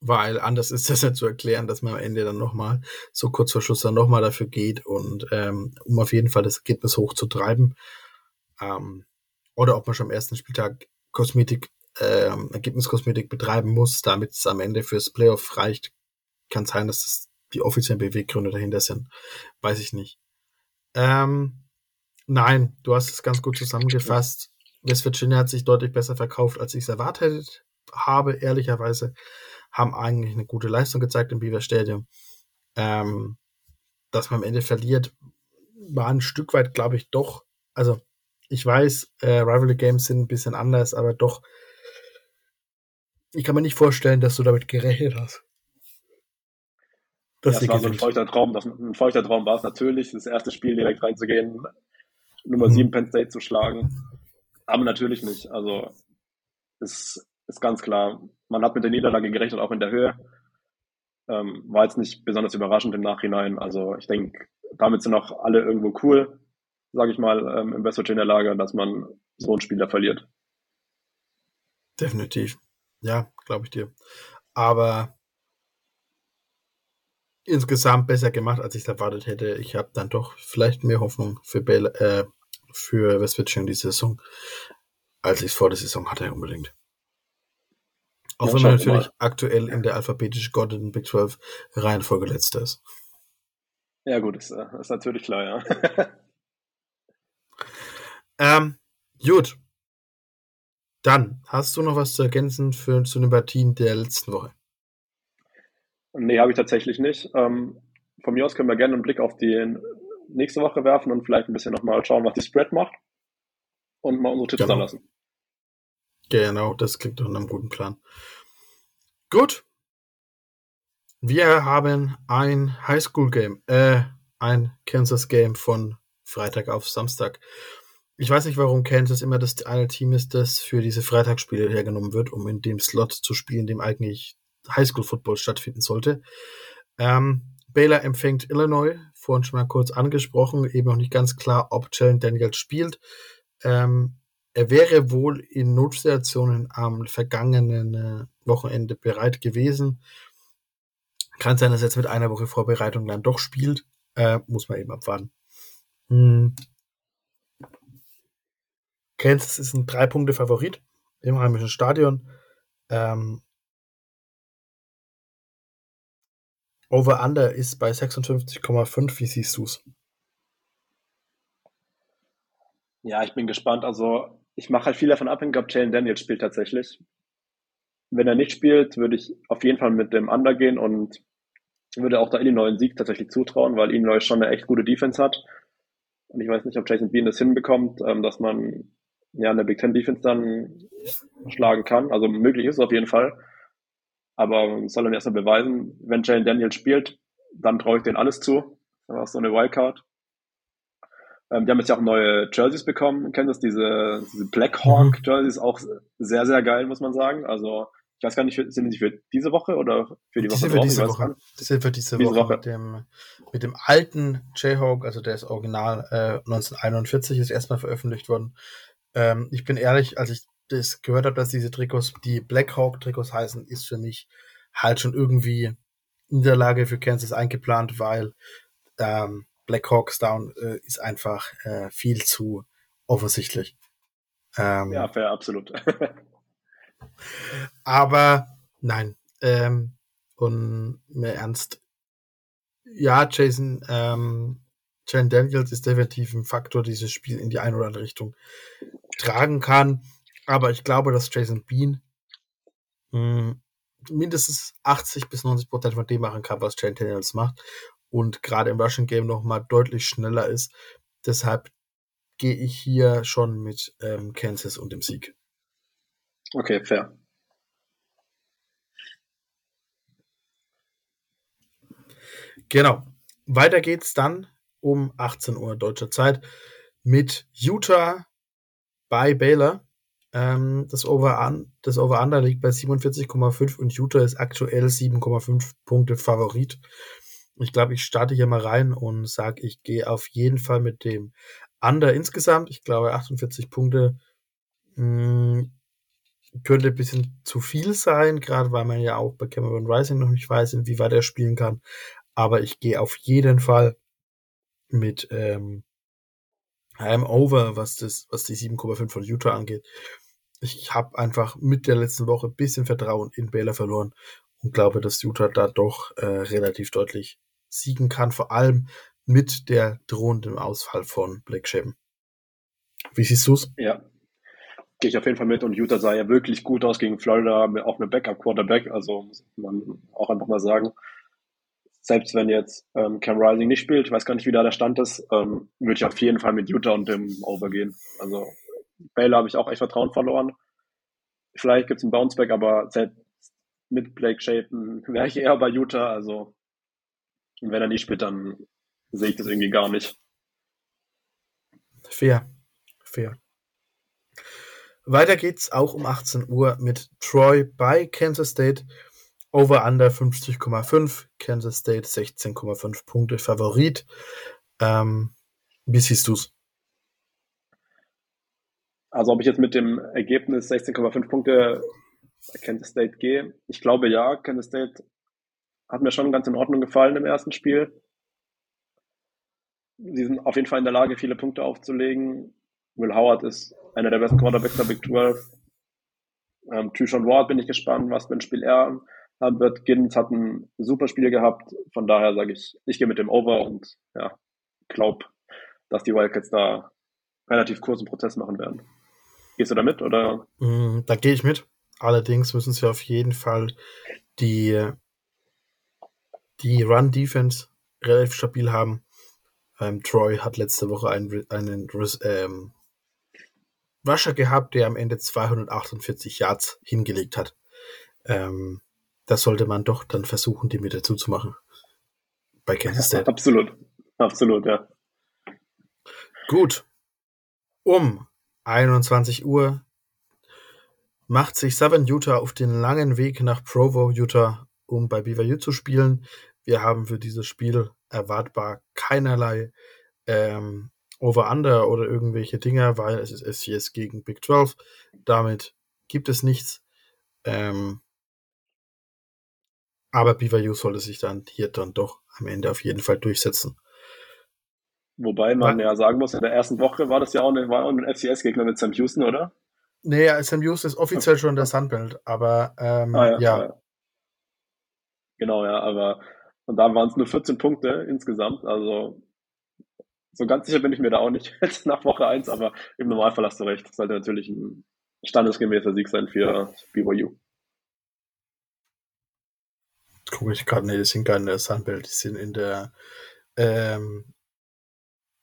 Speaker 2: weil anders ist das nicht zu erklären, dass man am Ende dann nochmal so kurz vor Schluss dann nochmal dafür geht und ähm, um auf jeden Fall das Ergebnis hochzutreiben. Ähm, oder ob man schon am ersten Spieltag Kosmetik, ähm, Ergebniskosmetik betreiben muss, damit es am Ende fürs Playoff reicht. Kann sein, dass das die offiziellen Beweggründe dahinter sind. Weiß ich nicht. Ähm, Nein, du hast es ganz gut zusammengefasst. West Virginia hat sich deutlich besser verkauft, als ich es erwartet habe, ehrlicherweise. Haben eigentlich eine gute Leistung gezeigt im Beaver Stadium. Ähm, dass man am Ende verliert, war ein Stück weit, glaube ich, doch. Also, ich weiß, äh, Rivalry Games sind ein bisschen anders, aber doch. Ich kann mir nicht vorstellen, dass du damit gerechnet hast.
Speaker 1: Das, ja, das war so ein feuchter Traum. Das, ein feuchter Traum war es natürlich, das erste Spiel direkt reinzugehen Nummer 7 mhm. Penn State zu schlagen. Aber natürlich nicht. Also ist, ist ganz klar. Man hat mit der Niederlage gerechnet, auch in der Höhe. Ähm, war jetzt nicht besonders überraschend im Nachhinein. Also ich denke, damit sind auch alle irgendwo cool, sage ich mal, ähm, im West Virginia Lager, dass man so einen Spieler verliert.
Speaker 2: Definitiv. Ja, glaube ich dir. Aber insgesamt besser gemacht, als ich es erwartet hätte. Ich habe dann doch vielleicht mehr Hoffnung für, Bale, äh, für West Virginia die Saison, als ich es vor der Saison hatte unbedingt. Auch ja, wenn man natürlich mal. aktuell in der alphabetisch geordneten Big 12 Reihenfolge letzter ist.
Speaker 1: Ja gut, ist, äh, ist natürlich klar, ja.
Speaker 2: ähm, gut. Dann, hast du noch was zu ergänzen für, zu den Partien der letzten Woche?
Speaker 1: Nee, habe ich tatsächlich nicht. Ähm, von mir aus können wir gerne einen Blick auf die nächste Woche werfen und vielleicht ein bisschen nochmal schauen, was die Spread macht und mal unsere Tipps genau. lassen.
Speaker 2: Genau, das klingt doch nach einem guten Plan. Gut. Wir haben ein Highschool-Game. Äh, ein Kansas-Game von Freitag auf Samstag. Ich weiß nicht, warum Kansas immer das eine Team ist, das für diese Freitagsspiele hergenommen wird, um in dem Slot zu spielen, in dem eigentlich Highschool-Football stattfinden sollte. Ähm, Baylor empfängt Illinois, vorhin schon mal kurz angesprochen, eben noch nicht ganz klar, ob Jalen Daniels spielt. Ähm, er wäre wohl in Notsituationen am vergangenen äh, Wochenende bereit gewesen. Kann sein, dass er jetzt mit einer Woche Vorbereitung dann doch spielt. Äh, muss man eben abwarten. Hm. Kansas ist ein Drei-Punkte-Favorit im heimischen Stadion. Ähm, Over-Under ist bei 56,5. Wie siehst du es?
Speaker 1: Ja, ich bin gespannt. Also, ich mache halt viel davon abhängig, ob Jalen Daniels spielt tatsächlich. Wenn er nicht spielt, würde ich auf jeden Fall mit dem Under gehen und würde auch da Illinois einen Sieg tatsächlich zutrauen, weil Illinois schon eine echt gute Defense hat. Und ich weiß nicht, ob Jason Bean das hinbekommt, ähm, dass man ja eine Big Ten Defense dann schlagen kann. Also möglich ist es auf jeden Fall. Aber soll dann erstmal beweisen, wenn Jalen Daniels spielt, dann traue ich denen alles zu. Das war so eine Wildcard. Ähm, die haben jetzt ja auch neue Jerseys bekommen. Kennt das? Diese, diese Black Hawk mhm. Jerseys auch sehr, sehr geil, muss man sagen. Also, ich weiß gar nicht, sind die für diese Woche oder für die, die Woche?
Speaker 2: Sind für diese Woche. Die sind für diese, diese Woche, Woche, Mit, dem, mit dem alten Jayhawk, also der ist original äh, 1941 ist erstmal veröffentlicht worden. Ähm, ich bin ehrlich, als ich das gehört habe, dass diese Trikots, die Blackhawk Trikots heißen, ist für mich halt schon irgendwie Niederlage für Kansas eingeplant, weil ähm, Black Hawks Down äh, ist einfach äh, viel zu offensichtlich.
Speaker 1: Ähm, ja, fair, absolut.
Speaker 2: aber nein, ähm, und mehr ernst. Ja, Jason, ähm, Jan Daniels ist definitiv ein Faktor, dieses Spiel in die eine oder andere Richtung tragen kann. Aber ich glaube, dass Jason Bean mh, hm, mindestens 80 bis 90 Prozent von dem machen kann, was Jan Daniels macht. Und gerade im Rushing Game nochmal deutlich schneller ist. Deshalb gehe ich hier schon mit ähm, Kansas und dem Sieg.
Speaker 1: Okay, fair.
Speaker 2: Genau. Weiter geht's dann um 18 Uhr deutscher Zeit mit Utah bei Baylor. Ähm, das Over-Under Over liegt bei 47,5 und Utah ist aktuell 7,5 Punkte Favorit. Ich glaube, ich starte hier mal rein und sage, ich gehe auf jeden Fall mit dem Under insgesamt. Ich glaube, 48 Punkte mh, hm, könnte ein bisschen zu viel sein, gerade weil man ja auch bei Cameron Rising noch nicht weiß, inwieweit er spielen kann. Aber ich gehe auf jeden Fall mit ähm, I'm over, was das, was die 7,5 von Utah angeht. Ich habe einfach mit der letzten Woche ein bisschen Vertrauen in Baylor verloren und glaube, dass Utah da doch äh, relativ deutlich siegen kann, vor allem mit der drohenden Ausfall von Black Shaven. Wie siehst du's?
Speaker 1: Ja, gehe ich auf jeden Fall mit. Und Utah sah ja wirklich gut aus gegen Florida, auch mit Backup-Quarterback. Also muss man auch einfach mal sagen selbst wenn jetzt ähm, Cam Rising nicht spielt, ich weiß gar nicht, wie da der Stand ist, ähm, würde ich auf jeden Fall mit Utah und dem Over gehen. Also Baylor habe ich auch echt Vertrauen verloren. Vielleicht gibt es einen Bounceback, aber selbst mit Blake Shapen wäre ich eher bei Utah. Also wenn er nicht spielt, dann sehe ich das irgendwie gar nicht.
Speaker 2: Fair. Fair. Weiter geht's auch um 18 Uhr mit Troy bei Kansas State. Over-Under 50,5, Kansas State 16,5 Punkte Favorit. Ähm, wie siehst du es?
Speaker 1: Also ob ich jetzt mit dem Ergebnis 16,5 Punkte Kansas State gehe? Ich glaube ja, Kansas State hat mir schon ganz in Ordnung gefallen im ersten Spiel. Sie sind auf jeden Fall in der Lage, viele Punkte aufzulegen. Will Howard ist einer der besten Quarterbacks der Big 12. Ähm, Tyshawn Ward bin ich gespannt, was für ein Spiel er Albert Gins hat ein super Spiel gehabt. Von daher sage ich, ich gehe mit dem Over und ja, glaube, dass die Wildcats da relativ kurzen Prozess machen werden. Gehst du da mit oder?
Speaker 2: Mm, da gehe ich mit. Allerdings müssen sie auf jeden Fall die, die Run-Defense relativ stabil haben. Ähm, Troy hat letzte Woche einen, einen ähm, Rusher gehabt, der am Ende 248 Yards hingelegt hat. Ähm, da sollte man doch dann versuchen, die mit dazu zu machen. Bei Kansas State.
Speaker 1: Absolut. Absolut, ja.
Speaker 2: Gut. Um 21 Uhr macht sich Southern Utah auf den langen Weg nach Provo, Utah, um bei BYU zu spielen. Wir haben für dieses Spiel erwartbar keinerlei ähm, Over-Under oder irgendwelche Dinger, weil es ist SCS gegen Big 12. Damit gibt es nichts. Ähm, aber BYU sollte sich dann hier dann doch am Ende auf jeden Fall durchsetzen.
Speaker 1: Wobei man ja sagen muss, in der ersten Woche war das ja auch, eine, war auch ein FCS-Gegner mit Sam Houston, oder?
Speaker 2: Nee, Sam Houston ist offiziell schon der Sunbelt, aber ähm, ah, ja, ja. ja.
Speaker 1: Genau, ja, aber und da waren es nur 14 Punkte insgesamt, also so ganz sicher bin ich mir da auch nicht jetzt nach Woche 1, aber im Normalfall hast du recht. Das sollte natürlich ein standesgemäßer Sieg sein für BYU.
Speaker 2: Gucke ich gerade, nee, die sind gar in der Sunbelt, die sind in der ähm,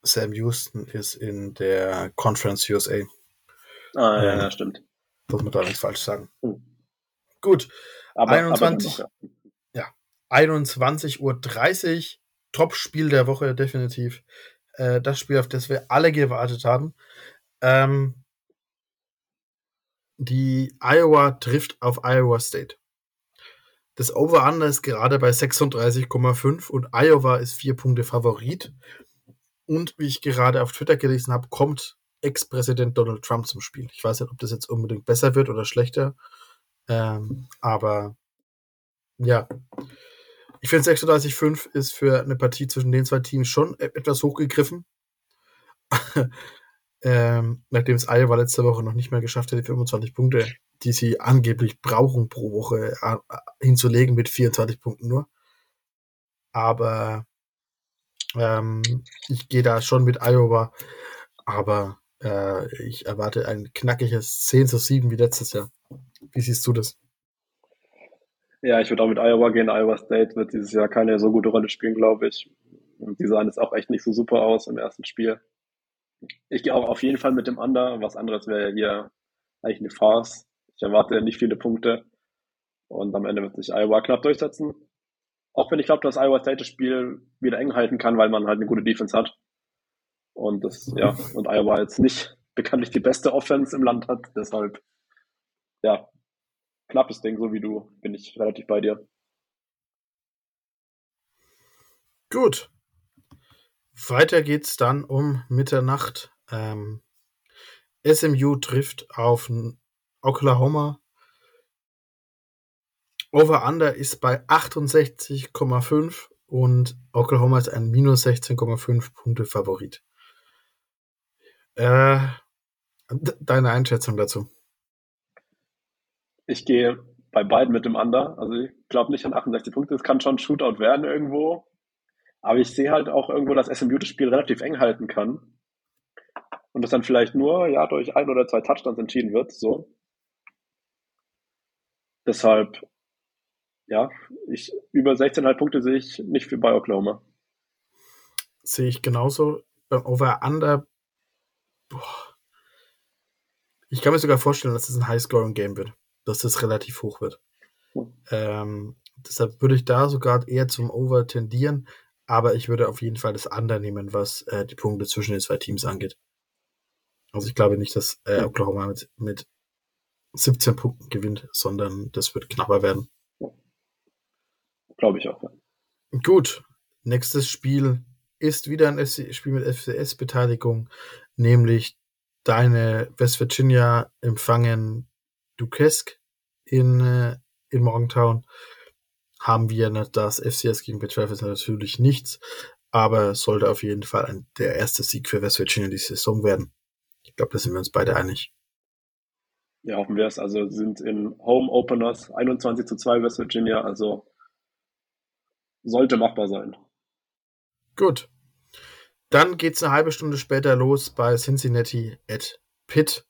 Speaker 2: Sam Houston ist in der Conference USA.
Speaker 1: Ah, ja, ähm, ja stimmt.
Speaker 2: Muss man da nicht falsch sagen. Hm. Gut. Aber, 21, aber noch, ja. ja. 21.30 Uhr. Top-Spiel der Woche, definitiv. Äh, das Spiel, auf das wir alle gewartet haben. Ähm, die Iowa trifft auf Iowa State. Das Over-Under ist gerade bei 36,5 und Iowa ist vier Punkte Favorit. Und wie ich gerade auf Twitter gelesen habe, kommt Ex-Präsident Donald Trump zum Spiel. Ich weiß nicht, ob das jetzt unbedingt besser wird oder schlechter. Ähm, aber ja. Ich finde 36,5 ist für eine Partie zwischen den zwei Teams schon e-, etwas hochgegriffen. ähm, nachdem es Iowa letzte Woche noch nicht mehr geschafft hat, die 25 Punkte, die sie angeblich brauchen pro Woche hinzulegen mit 24 Punkten nur. Aber ähm, ich gehe da schon mit Iowa, aber äh, ich erwarte ein knackiges 10 zu 7 wie letztes Jahr. Wie siehst du das?
Speaker 1: Ja, ich würde auch mit Iowa gehen. Iowa State wird dieses Jahr keine so gute Rolle spielen, glaube ich. Und die sahen jetzt auch echt nicht so super aus im ersten Spiel. Ich gehe auch auf jeden Fall mit dem Under. Was anderes wäre ja hier eigentlich eine Farce. Ich erwarte nicht viele Punkte. Und am Ende wird sich Iowa knapp durchsetzen. Auch wenn ich glaube, dass Iowa State das Spiel wieder eng halten kann, weil man halt eine gute Defense hat. Und das, ja, und Iowa jetzt nicht bekanntlich die beste Offense im Land hat. Deshalb, ja, knappes Ding, so wie du, bin ich relativ bei dir.
Speaker 2: Gut. Weiter geht's dann um Mitternacht. Ähm, SMU trifft auf Oklahoma Over-Under ist bei 68,5 und Oklahoma ist ein minus 16,5 Punkte Favorit. Äh, deine Einschätzung dazu?
Speaker 1: Ich gehe bei beiden mit dem Under. Also ich glaube nicht an 68 Punkte. Es kann schon ein Shootout werden irgendwo. Aber ich sehe halt auch irgendwo, dass SMU das Spiel relativ eng halten kann. Und das dann vielleicht nur ja durch ein oder zwei Touchdowns entschieden wird. So. Deshalb ja, ich, über 16,5 Punkte sehe ich nicht für bei Oklahoma.
Speaker 2: Sehe ich genauso. Beim Over-Under, ich kann mir sogar vorstellen, dass es ein High-Scoring-Game wird. Dass das relativ hoch wird. Hm. Ähm, deshalb würde ich da sogar eher zum Over tendieren, aber ich würde auf jeden Fall das Under nehmen, was äh, die Punkte zwischen den zwei Teams angeht. Also ich glaube nicht, dass äh, Oklahoma mit, mit 17 Punkten gewinnt, sondern das wird knapper werden.
Speaker 1: Glaube ich auch. Ja.
Speaker 2: Gut, nächstes Spiel ist wieder ein Spiel mit FCS-Beteiligung, nämlich deine West Virginia empfangen Duquesque in, äh, in Morgantown. Haben wir das FCS gegen Betreffers natürlich nichts, aber sollte auf jeden Fall ein, der erste Sieg für West Virginia die Saison werden. Ich glaube, da sind wir uns beide einig.
Speaker 1: Ja, hoffen wir es. Also sind in Home Openers 21 zu 2 West Virginia, also sollte machbar sein.
Speaker 2: Gut. Dann geht es eine halbe Stunde später los bei Cincinnati at Pitt.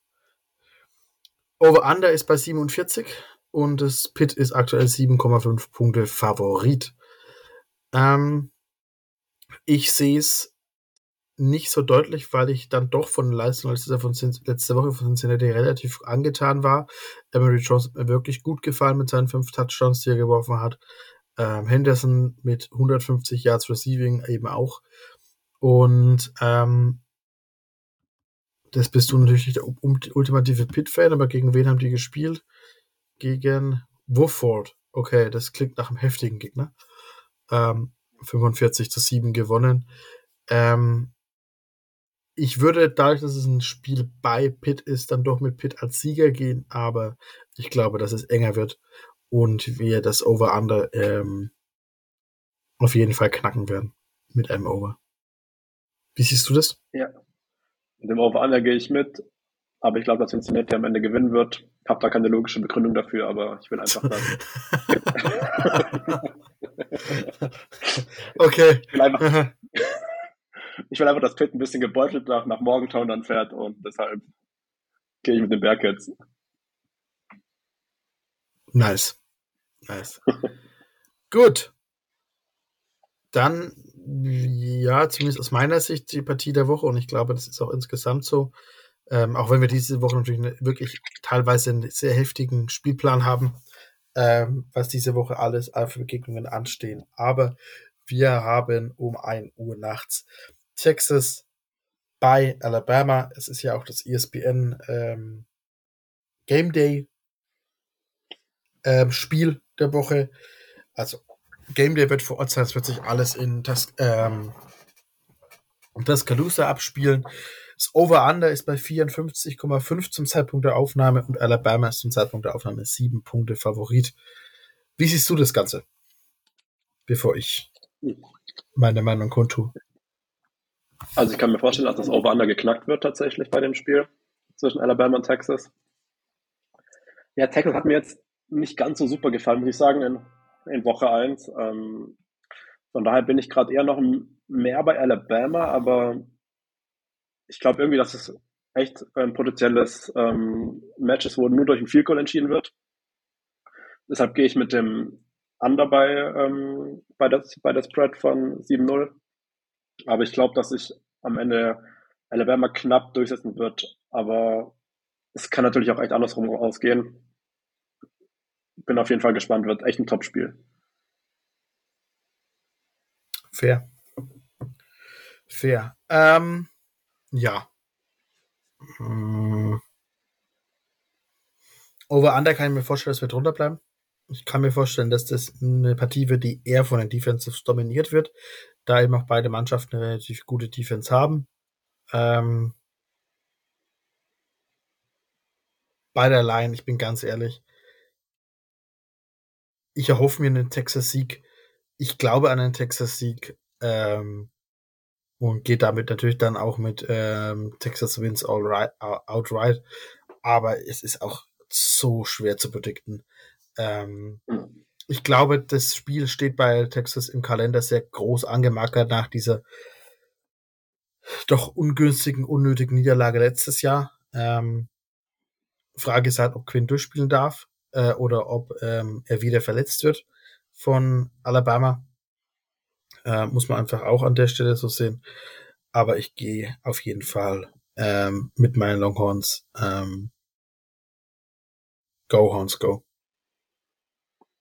Speaker 2: Over-Under ist bei 47 und das Pitt ist aktuell 7,5 Punkte Favorit. Ähm, ich sehe es nicht so deutlich, weil ich dann doch von Leistung letzte, von letzte Woche von Cincinnati relativ angetan war. Emery Jones hat mir wirklich gut gefallen mit seinen fünf Touchdowns, die er geworfen hat. Ähm, Henderson mit 150 Yards Receiving eben auch. Und ähm, das bist du natürlich nicht der ultimative Pit-Fan, aber gegen wen haben die gespielt? Gegen Wofford. Okay, das klingt nach einem heftigen Gegner. Ähm, 45 zu 7 gewonnen. Ähm, ich würde, dadurch, dass es ein Spiel bei Pitt ist, dann doch mit Pitt als Sieger gehen, aber ich glaube, dass es enger wird und wir das Over-Under ähm, auf jeden Fall knacken werden mit einem Over. Wie siehst du das?
Speaker 1: Ja, mit dem Over-Under gehe ich mit, aber ich glaube, dass Cincinnati am Ende gewinnen wird. Ich habe da keine logische Begründung dafür, aber ich will einfach sagen.
Speaker 2: okay.
Speaker 1: Ich will einfach, ich will einfach, dass Pitt ein bisschen gebeutelt nach, nach Morgentown dann fährt und deshalb gehe ich mit den Bearcats.
Speaker 2: Nice. Nice. Gut. Dann, ja, zumindest aus meiner Sicht die Partie der Woche und ich glaube, das ist auch insgesamt so. Ähm, auch wenn wir diese Woche natürlich eine, wirklich teilweise einen sehr heftigen Spielplan haben, ähm, was diese Woche alles für Begegnungen anstehen. Aber wir haben um 1 Uhr nachts Texas bei Alabama. Es ist ja auch das ESPN ähm, Game Day ähm, Spiel der Woche. Also Game Day wird vor Ort sein. Es wird sich alles in das ähm, Tuscaloosa abspielen. Das Over-Under ist bei 54,5 zum Zeitpunkt der Aufnahme und Alabama ist zum Zeitpunkt der Aufnahme sieben Punkte Favorit. Wie siehst du das Ganze? Bevor ich meine Meinung kundtue.
Speaker 1: Also ich kann mir vorstellen, dass das Over-Under geknackt wird tatsächlich bei dem Spiel zwischen Alabama und Texas. Ja, Texas hat mir jetzt nicht ganz so super gefallen, muss ich sagen, in, in Woche 1. Ähm, von daher bin ich gerade eher noch mehr bei Alabama, aber ich glaube irgendwie, dass es echt ein potenzielles ähm, Match ist, wo nur durch ein Field entschieden wird. Deshalb gehe ich mit dem Under bei, ähm, bei, der, bei der Spread von 7-0. Aber ich glaube, dass sich am Ende Alabama knapp durchsetzen wird. Aber es kann natürlich auch echt andersrum ausgehen. Bin auf jeden Fall gespannt, wird echt ein Top-Spiel.
Speaker 2: Fair. Fair. Ähm, ja. Hm. Over-Under kann ich mir vorstellen, dass wir drunter bleiben. Ich kann mir vorstellen, dass das eine Partie wird, die eher von den Defensives dominiert wird, da eben auch beide Mannschaften eine relativ gute Defense haben. Ähm, bei der Line, ich bin ganz ehrlich, ich erhoffe mir einen Texas-Sieg. Ich glaube an einen Texas-Sieg ähm, und gehe damit natürlich dann auch mit ähm, Texas Wins all right, outright. Aber es ist auch so schwer zu predikten. Ähm, mhm. ich glaube, das Spiel steht bei Texas im Kalender sehr groß angemarkert nach dieser doch ungünstigen, unnötigen Niederlage letztes Jahr. Ähm, Frage ist halt, ob Quinn durchspielen darf äh, oder ob ähm, er wieder verletzt wird von Alabama. Äh, muss man einfach auch an der Stelle so sehen. Aber ich gehe auf jeden Fall ähm, mit meinen Longhorns. Ähm, go, Horns, go.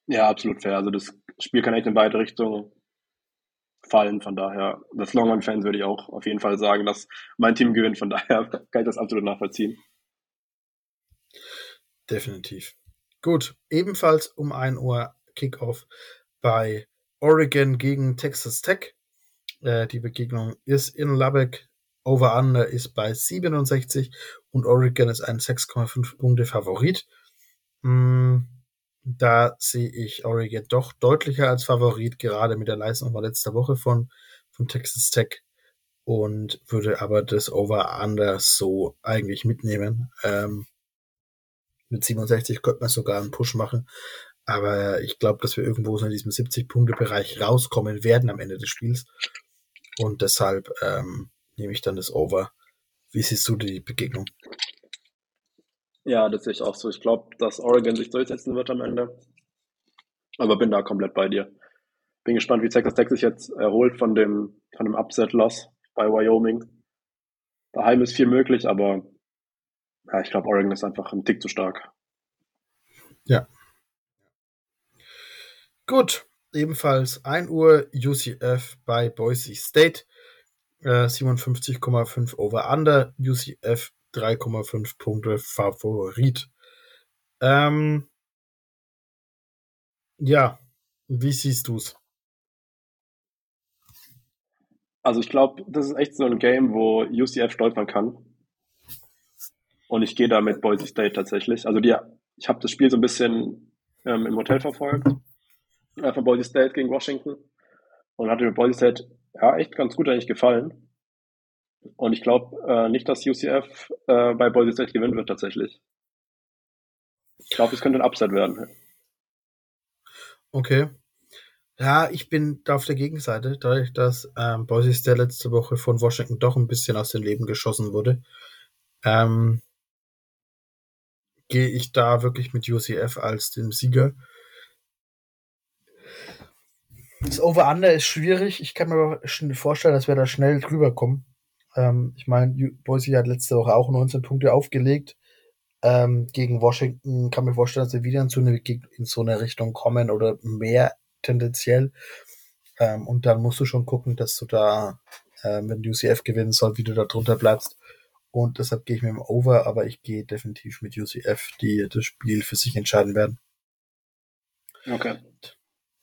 Speaker 1: Ja, absolut fair. Also das Spiel kann echt in beide Richtungen fallen. Von daher, das Longhorn-Fans würde ich auch auf jeden Fall sagen, dass mein Team gewinnt. Von daher kann ich das absolut nachvollziehen.
Speaker 2: Definitiv. Gut, ebenfalls um 1 Uhr Kickoff bei Oregon gegen Texas Tech. Äh, die Begegnung ist in Lubbock. Over-Under ist bei 67 und Oregon ist ein 6,5 Punkte Favorit. Mm, da sehe ich Oregon doch deutlicher als Favorit, gerade mit der Leistung von letzter Woche von, von Texas Tech und würde aber das Over-Under so eigentlich mitnehmen. Ähm, mit 67 könnte man sogar einen Push machen. Aber ich glaube, dass wir irgendwo so in diesem 70-Punkte-Bereich rauskommen werden am Ende des Spiels. Und deshalb ähm, nehme ich dann das Over. Wie siehst du die Begegnung?
Speaker 1: Ja, das sehe ich auch so. Ich glaube, dass Oregon sich durchsetzen wird am Ende. Aber bin da komplett bei dir. Bin gespannt, wie Texas Tech sich jetzt erholt von dem, von dem Upset-Loss bei Wyoming. Daheim ist viel möglich, aber ja, ich glaube, Oregon ist einfach ein Tick zu stark.
Speaker 2: Ja, Gut, ebenfalls 1 Uhr UCF bei Boise State. Äh, 57,5 over under. UCF 3,5 Punkte Favorit. Ähm, ja, wie siehst du's?
Speaker 1: Also ich glaube, das ist echt so ein Game, wo UCF stolpern kann. Und ich gehe da mit Boise State tatsächlich. Also die, ich habe das Spiel so ein bisschen ähm, im Hotel verfolgt, äh, von Boise State gegen Washington. Und hatte mir Boise State ja echt ganz gut eigentlich gefallen. Und ich glaube äh, nicht, dass UCF äh, bei Boise State gewinnen wird tatsächlich. Ich glaube, es könnte ein Upset werden.
Speaker 2: Okay. Ja, ich bin da auf der Gegenseite, dadurch, dass ähm, Boise State letzte Woche von Washington doch ein bisschen aus dem Leben geschossen wurde. Ähm, gehe ich da wirklich mit UCF als dem Sieger. Das Over-Under ist schwierig. Ich kann mir aber vorstellen, dass wir da schnell drüber kommen. Ähm, ich meine, Boise hat letzte Woche auch 19 Punkte aufgelegt. Ähm, gegen Washington kann mir vorstellen, dass sie wieder in so, eine, in so eine Richtung kommen oder mehr tendenziell. Ähm, und dann musst du schon gucken, dass du da, äh, wenn UCF gewinnen soll, wie du da drunter bleibst. Und deshalb gehe ich mit dem Over, aber ich gehe definitiv mit UCF, die das Spiel für sich entscheiden werden.
Speaker 1: Okay.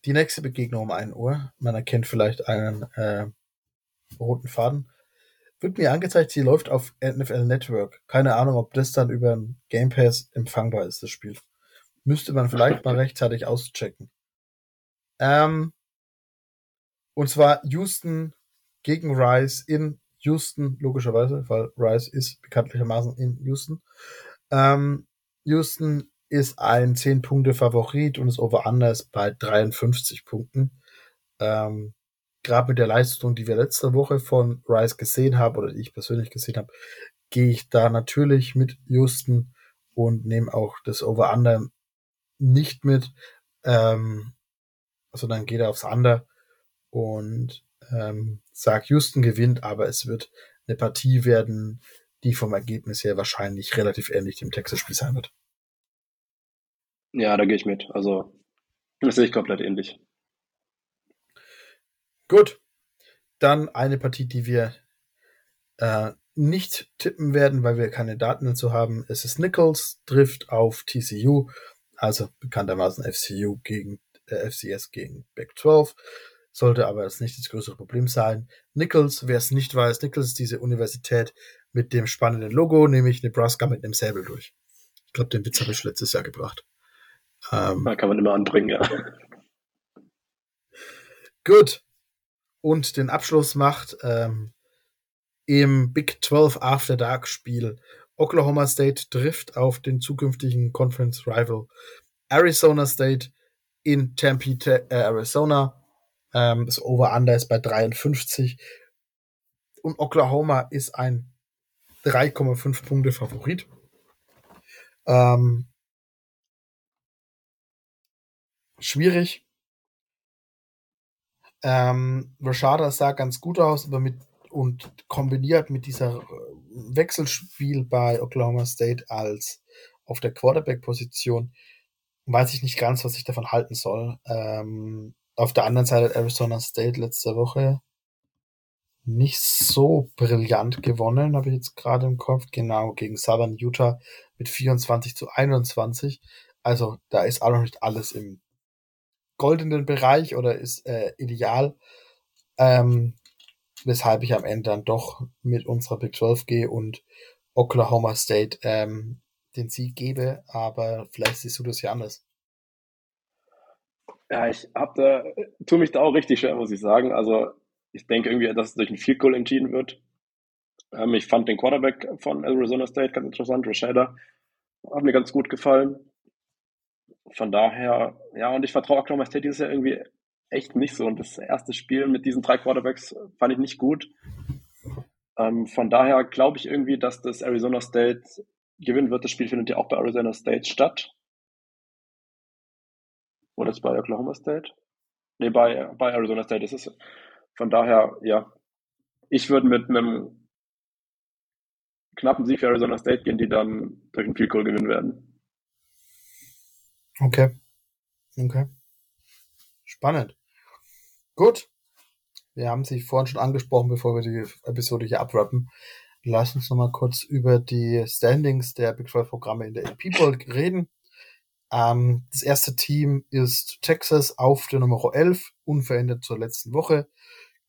Speaker 2: Die nächste Begegnung um 1 Uhr. Man erkennt vielleicht einen äh, roten Faden. Wird mir angezeigt, sie läuft auf NFL Network. Keine Ahnung, ob das dann über ein Game Pass empfangbar ist, das Spiel. Müsste man vielleicht mal rechtzeitig auschecken. Ähm, und zwar Houston gegen Rice in Houston, logischerweise, weil Rice ist bekanntlichermaßen in Houston. Ähm, Houston ist ein 10-Punkte-Favorit und ist over anders bei 53 Punkten. Ähm, Gerade mit der Leistung, die wir letzte Woche von Rice gesehen haben, oder die ich persönlich gesehen habe, gehe ich da natürlich mit Houston und nehme auch das Over-Under nicht mit. Ähm, dann geht er aufs Under und ähm, sag Houston gewinnt, aber es wird eine Partie werden, die vom Ergebnis her wahrscheinlich relativ ähnlich dem Texas-Spiel sein wird.
Speaker 1: Ja, da gehe ich mit. Also, das sehe ich komplett ähnlich.
Speaker 2: Gut. Dann eine Partie, die wir äh, nicht tippen werden, weil wir keine Daten dazu haben. Es ist Nichols, trifft auf TCU, also bekanntermaßen FCU gegen äh, FCS gegen Back 12 sollte aber das nicht das größere Problem sein. Nichols, wer es nicht weiß, Nichols ist diese Universität mit dem spannenden Logo, nämlich Nebraska mit einem Säbel durch. Ich glaube, den Witz habe ich letztes Jahr gebracht.
Speaker 1: Ähm, da kann man immer anbringen, ja.
Speaker 2: Gut. Und den Abschluss macht ähm, im Big 12 After Dark Spiel Oklahoma State trifft auf den zukünftigen Conference Rival Arizona State in Tempe, äh, Arizona. Ähm, das Over-Under ist bei 53. Und Oklahoma ist ein 3,5 Punkte Favorit. Ähm, schwierig. Ähm, Rashada sah ganz gut aus, aber mit und kombiniert mit dieser äh, Wechselspiel bei Oklahoma State als auf der Quarterback-Position weiß ich nicht ganz, was ich davon halten soll. Ähm, auf der anderen Seite hat Arizona State letzte Woche nicht so brillant gewonnen, habe ich jetzt gerade im Kopf. Genau, gegen Southern Utah mit 24 zu 21. Also da ist auch noch nicht alles im goldenen Bereich oder ist äh, ideal. Ähm, weshalb ich am Ende dann doch mit unserer Big 12 gehe und Oklahoma State ähm, den Sieg gebe, aber vielleicht siehst du das ja anders.
Speaker 1: Ja, ich hab da, tue mich da auch richtig schwer, muss ich sagen. Also ich denke irgendwie, dass es durch ein Field Goal entschieden wird. Ähm, ich fand den Quarterback von Arizona State ganz interessant, Rashada. Hat mir ganz gut gefallen. Von daher, ja, und ich vertraue Oklahoma State dieses Jahr irgendwie echt nicht so. Und das erste Spiel mit diesen drei Quarterbacks fand ich nicht gut. Ähm, von daher glaube ich irgendwie, dass das Arizona State gewinnen wird. Das Spiel findet ja auch bei Arizona State statt. Oder ist bei Oklahoma State? Nee, bei, bei Arizona State ist es. Von daher, ja. Ich würde mit einem knappen Sieg für Arizona State gehen, die dann durch einen Field Goal gewinnen werden.
Speaker 2: Okay. Okay. Spannend. Gut. Wir haben sie vorhin schon angesprochen, bevor wir die Episode hier abwrappen. Lass uns nochmal kurz über die Standings der Big 12 Programme in der AP Bowl reden. Ähm, das erste Team ist Texas auf der Nummer 11, unverändert zur letzten Woche.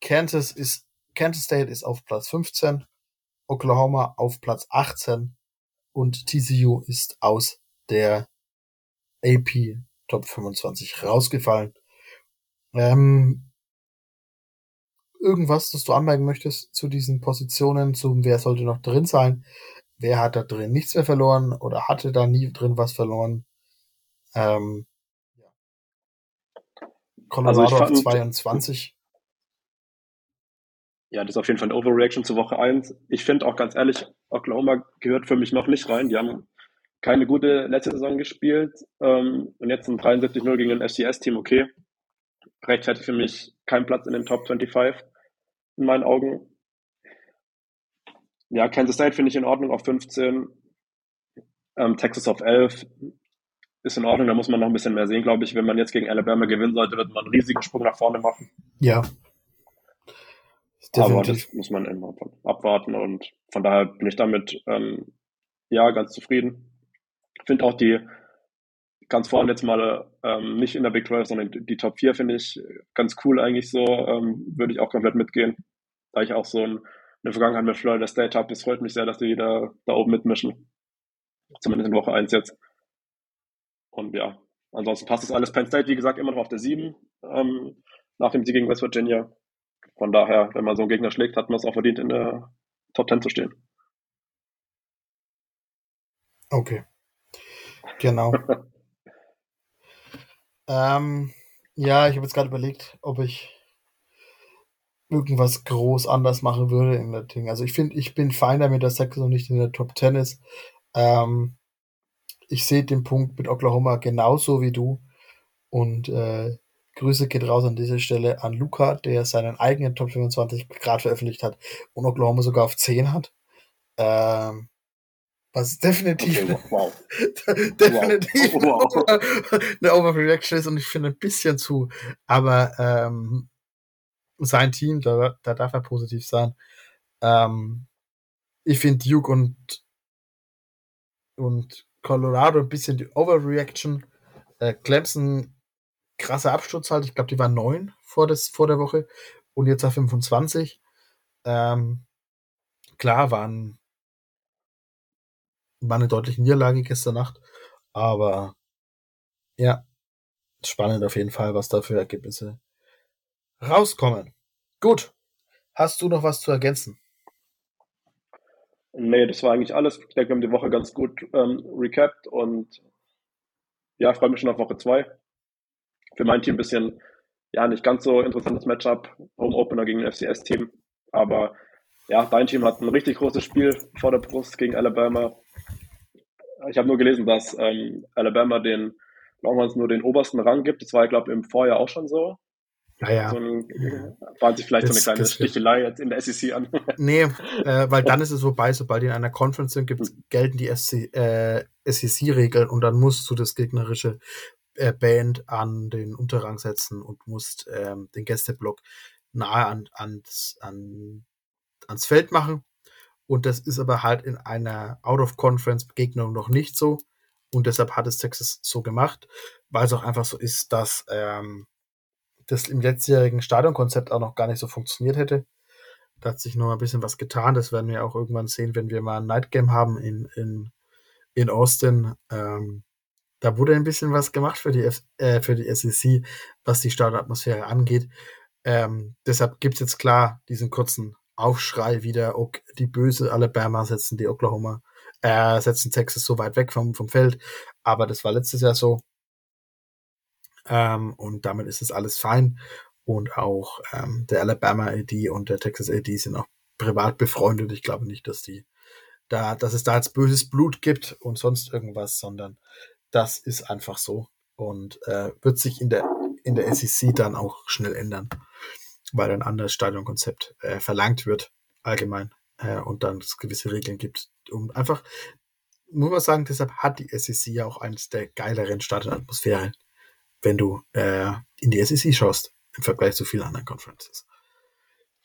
Speaker 2: Kansas ist, Kansas State ist auf Platz 15, Oklahoma auf Platz 18 und TCU ist aus der AP Top 25 rausgefallen. Ähm, irgendwas, das du anmerken möchtest zu diesen Positionen, zum wer sollte noch drin sein? Wer hat da drin nichts mehr verloren oder hatte da nie drin was verloren? Ähm, Colorado also fand, auf 22.
Speaker 1: Ja, das ist auf jeden Fall eine Overreaction zu Woche 1. Ich finde auch ganz ehrlich, Oklahoma gehört für mich noch nicht rein. Die haben keine gute letzte Saison gespielt ähm, und jetzt ein 73-0 gegen ein FCS-Team, okay. Rechtfertigt für mich keinen Platz in den Top 25 in meinen Augen. Ja, Kansas State finde ich in Ordnung auf 15. Ähm, Texas auf 11 ist in Ordnung, da muss man noch ein bisschen mehr sehen, glaube ich. Wenn man jetzt gegen Alabama gewinnen sollte, wird man einen riesigen Sprung nach vorne machen.
Speaker 2: Ja.
Speaker 1: Aber das muss man immer abwarten und von daher bin ich damit ähm, ja ganz zufrieden. Ich finde auch die ganz vorne jetzt mal ähm, nicht in der Big 12, sondern die Top 4 finde ich ganz cool eigentlich so. Ähm, würde ich auch komplett mitgehen. Da ich auch so ein, eine Vergangenheit mit Florida State habe. Es freut mich sehr, dass die wieder da oben mitmischen. Zumindest in Woche 1 jetzt. Und ja, ansonsten passt das alles. Penn State, wie gesagt, immer noch auf der 7 ähm, nach dem Sieg gegen West Virginia. Von daher, wenn man so einen Gegner schlägt, hat man es auch verdient, in der Top 10 zu stehen.
Speaker 2: Okay. Genau. ähm, ja, ich habe jetzt gerade überlegt, ob ich irgendwas groß anders machen würde in der Ding. Also ich finde, ich bin fein damit, dass Texas noch nicht in der Top 10 ist. Ähm, ich sehe den Punkt mit Oklahoma genauso wie du. Und äh, Grüße geht raus an dieser Stelle an Luca, der seinen eigenen Top 25 gerade veröffentlicht hat und Oklahoma sogar auf 10 hat. Ähm, was definitiv, okay, wow. definitiv wow. eine Overreaction ist und ich finde ein bisschen zu. Aber ähm, sein Team, da, da darf er positiv sein. Ähm, ich finde Duke und, und Colorado ein bisschen die Overreaction. Äh, Clemson, krasser Absturz halt. Ich glaube, die waren neun vor, des, vor der Woche und jetzt auf 25. Ähm, klar, waren, war eine deutliche Niederlage gestern Nacht, aber ja, spannend auf jeden Fall, was da für Ergebnisse rauskommen. Gut. Hast du noch was zu ergänzen?
Speaker 1: Nee, das war eigentlich alles. Ich denke, wir haben die Woche ganz gut ähm, recapped und ja, freue mich schon auf Woche 2. Für mein Team ein bisschen, ja, nicht ganz so interessantes Matchup, Home Opener gegen ein FCS-Team. Aber ja, dein Team hat ein richtig großes Spiel vor der Brust gegen Alabama. Ich habe nur gelesen, dass ähm, Alabama den Longhorns nur den obersten Rang gibt. Das war, ich glaube, im Vorjahr auch schon so.
Speaker 2: Ja, ja.
Speaker 1: So ein, bahnt sich vielleicht das, so eine kleine Stichelei jetzt in der SEC an.
Speaker 2: nee, äh, weil dann ist es vorbei, sobald die in einer Conference sind, gibt's, hm. gelten die äh, SEC-Regeln und dann musst du das gegnerische äh, Band an den Unterrang setzen und musst ähm, den Gästeblock nahe an, ans, an, ans Feld machen. Und das ist aber halt in einer Out-of-Conference-Begegnung noch nicht so. Und deshalb hat es Texas so gemacht, weil es auch einfach so ist, dass ähm, das im letztjährigen Stadionkonzept auch noch gar nicht so funktioniert hätte. Da hat sich noch ein bisschen was getan. Das werden wir auch irgendwann sehen, wenn wir mal ein Nightgame haben in, in, in Austin. Ähm, da wurde ein bisschen was gemacht für die, F äh, für die SEC, was die Stadionatmosphäre angeht. Ähm, deshalb gibt es jetzt klar diesen kurzen Aufschrei wieder, ok, die böse Alabama setzen die Oklahoma, äh, setzen Texas so weit weg vom, vom Feld. Aber das war letztes Jahr so. Ähm, und damit ist es alles fein. Und auch ähm, der Alabama AD und der Texas AD sind auch privat befreundet. Ich glaube nicht, dass die da, dass es da jetzt böses Blut gibt und sonst irgendwas, sondern das ist einfach so und äh, wird sich in der in der SEC dann auch schnell ändern, weil ein anderes Stadionkonzept äh, verlangt wird allgemein äh, und dann es gewisse Regeln gibt, um einfach muss man sagen, deshalb hat die SEC ja auch eines der geileren Stadionatmosphären wenn du äh, in die SEC schaust, im Vergleich zu vielen anderen Conferences.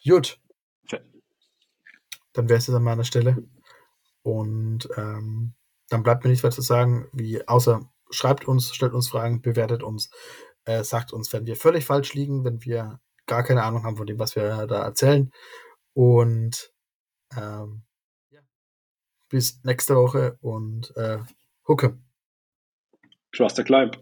Speaker 2: Gut. Dann wäre es jetzt an meiner Stelle. Und ähm, dann bleibt mir nicht weiter zu sagen, wie außer schreibt uns, stellt uns Fragen, bewertet uns, äh, sagt uns, wenn wir völlig falsch liegen, wenn wir gar keine Ahnung haben von dem, was wir da erzählen. Und ähm, ja. bis nächste Woche und äh, Hucke.
Speaker 1: Trust the climb.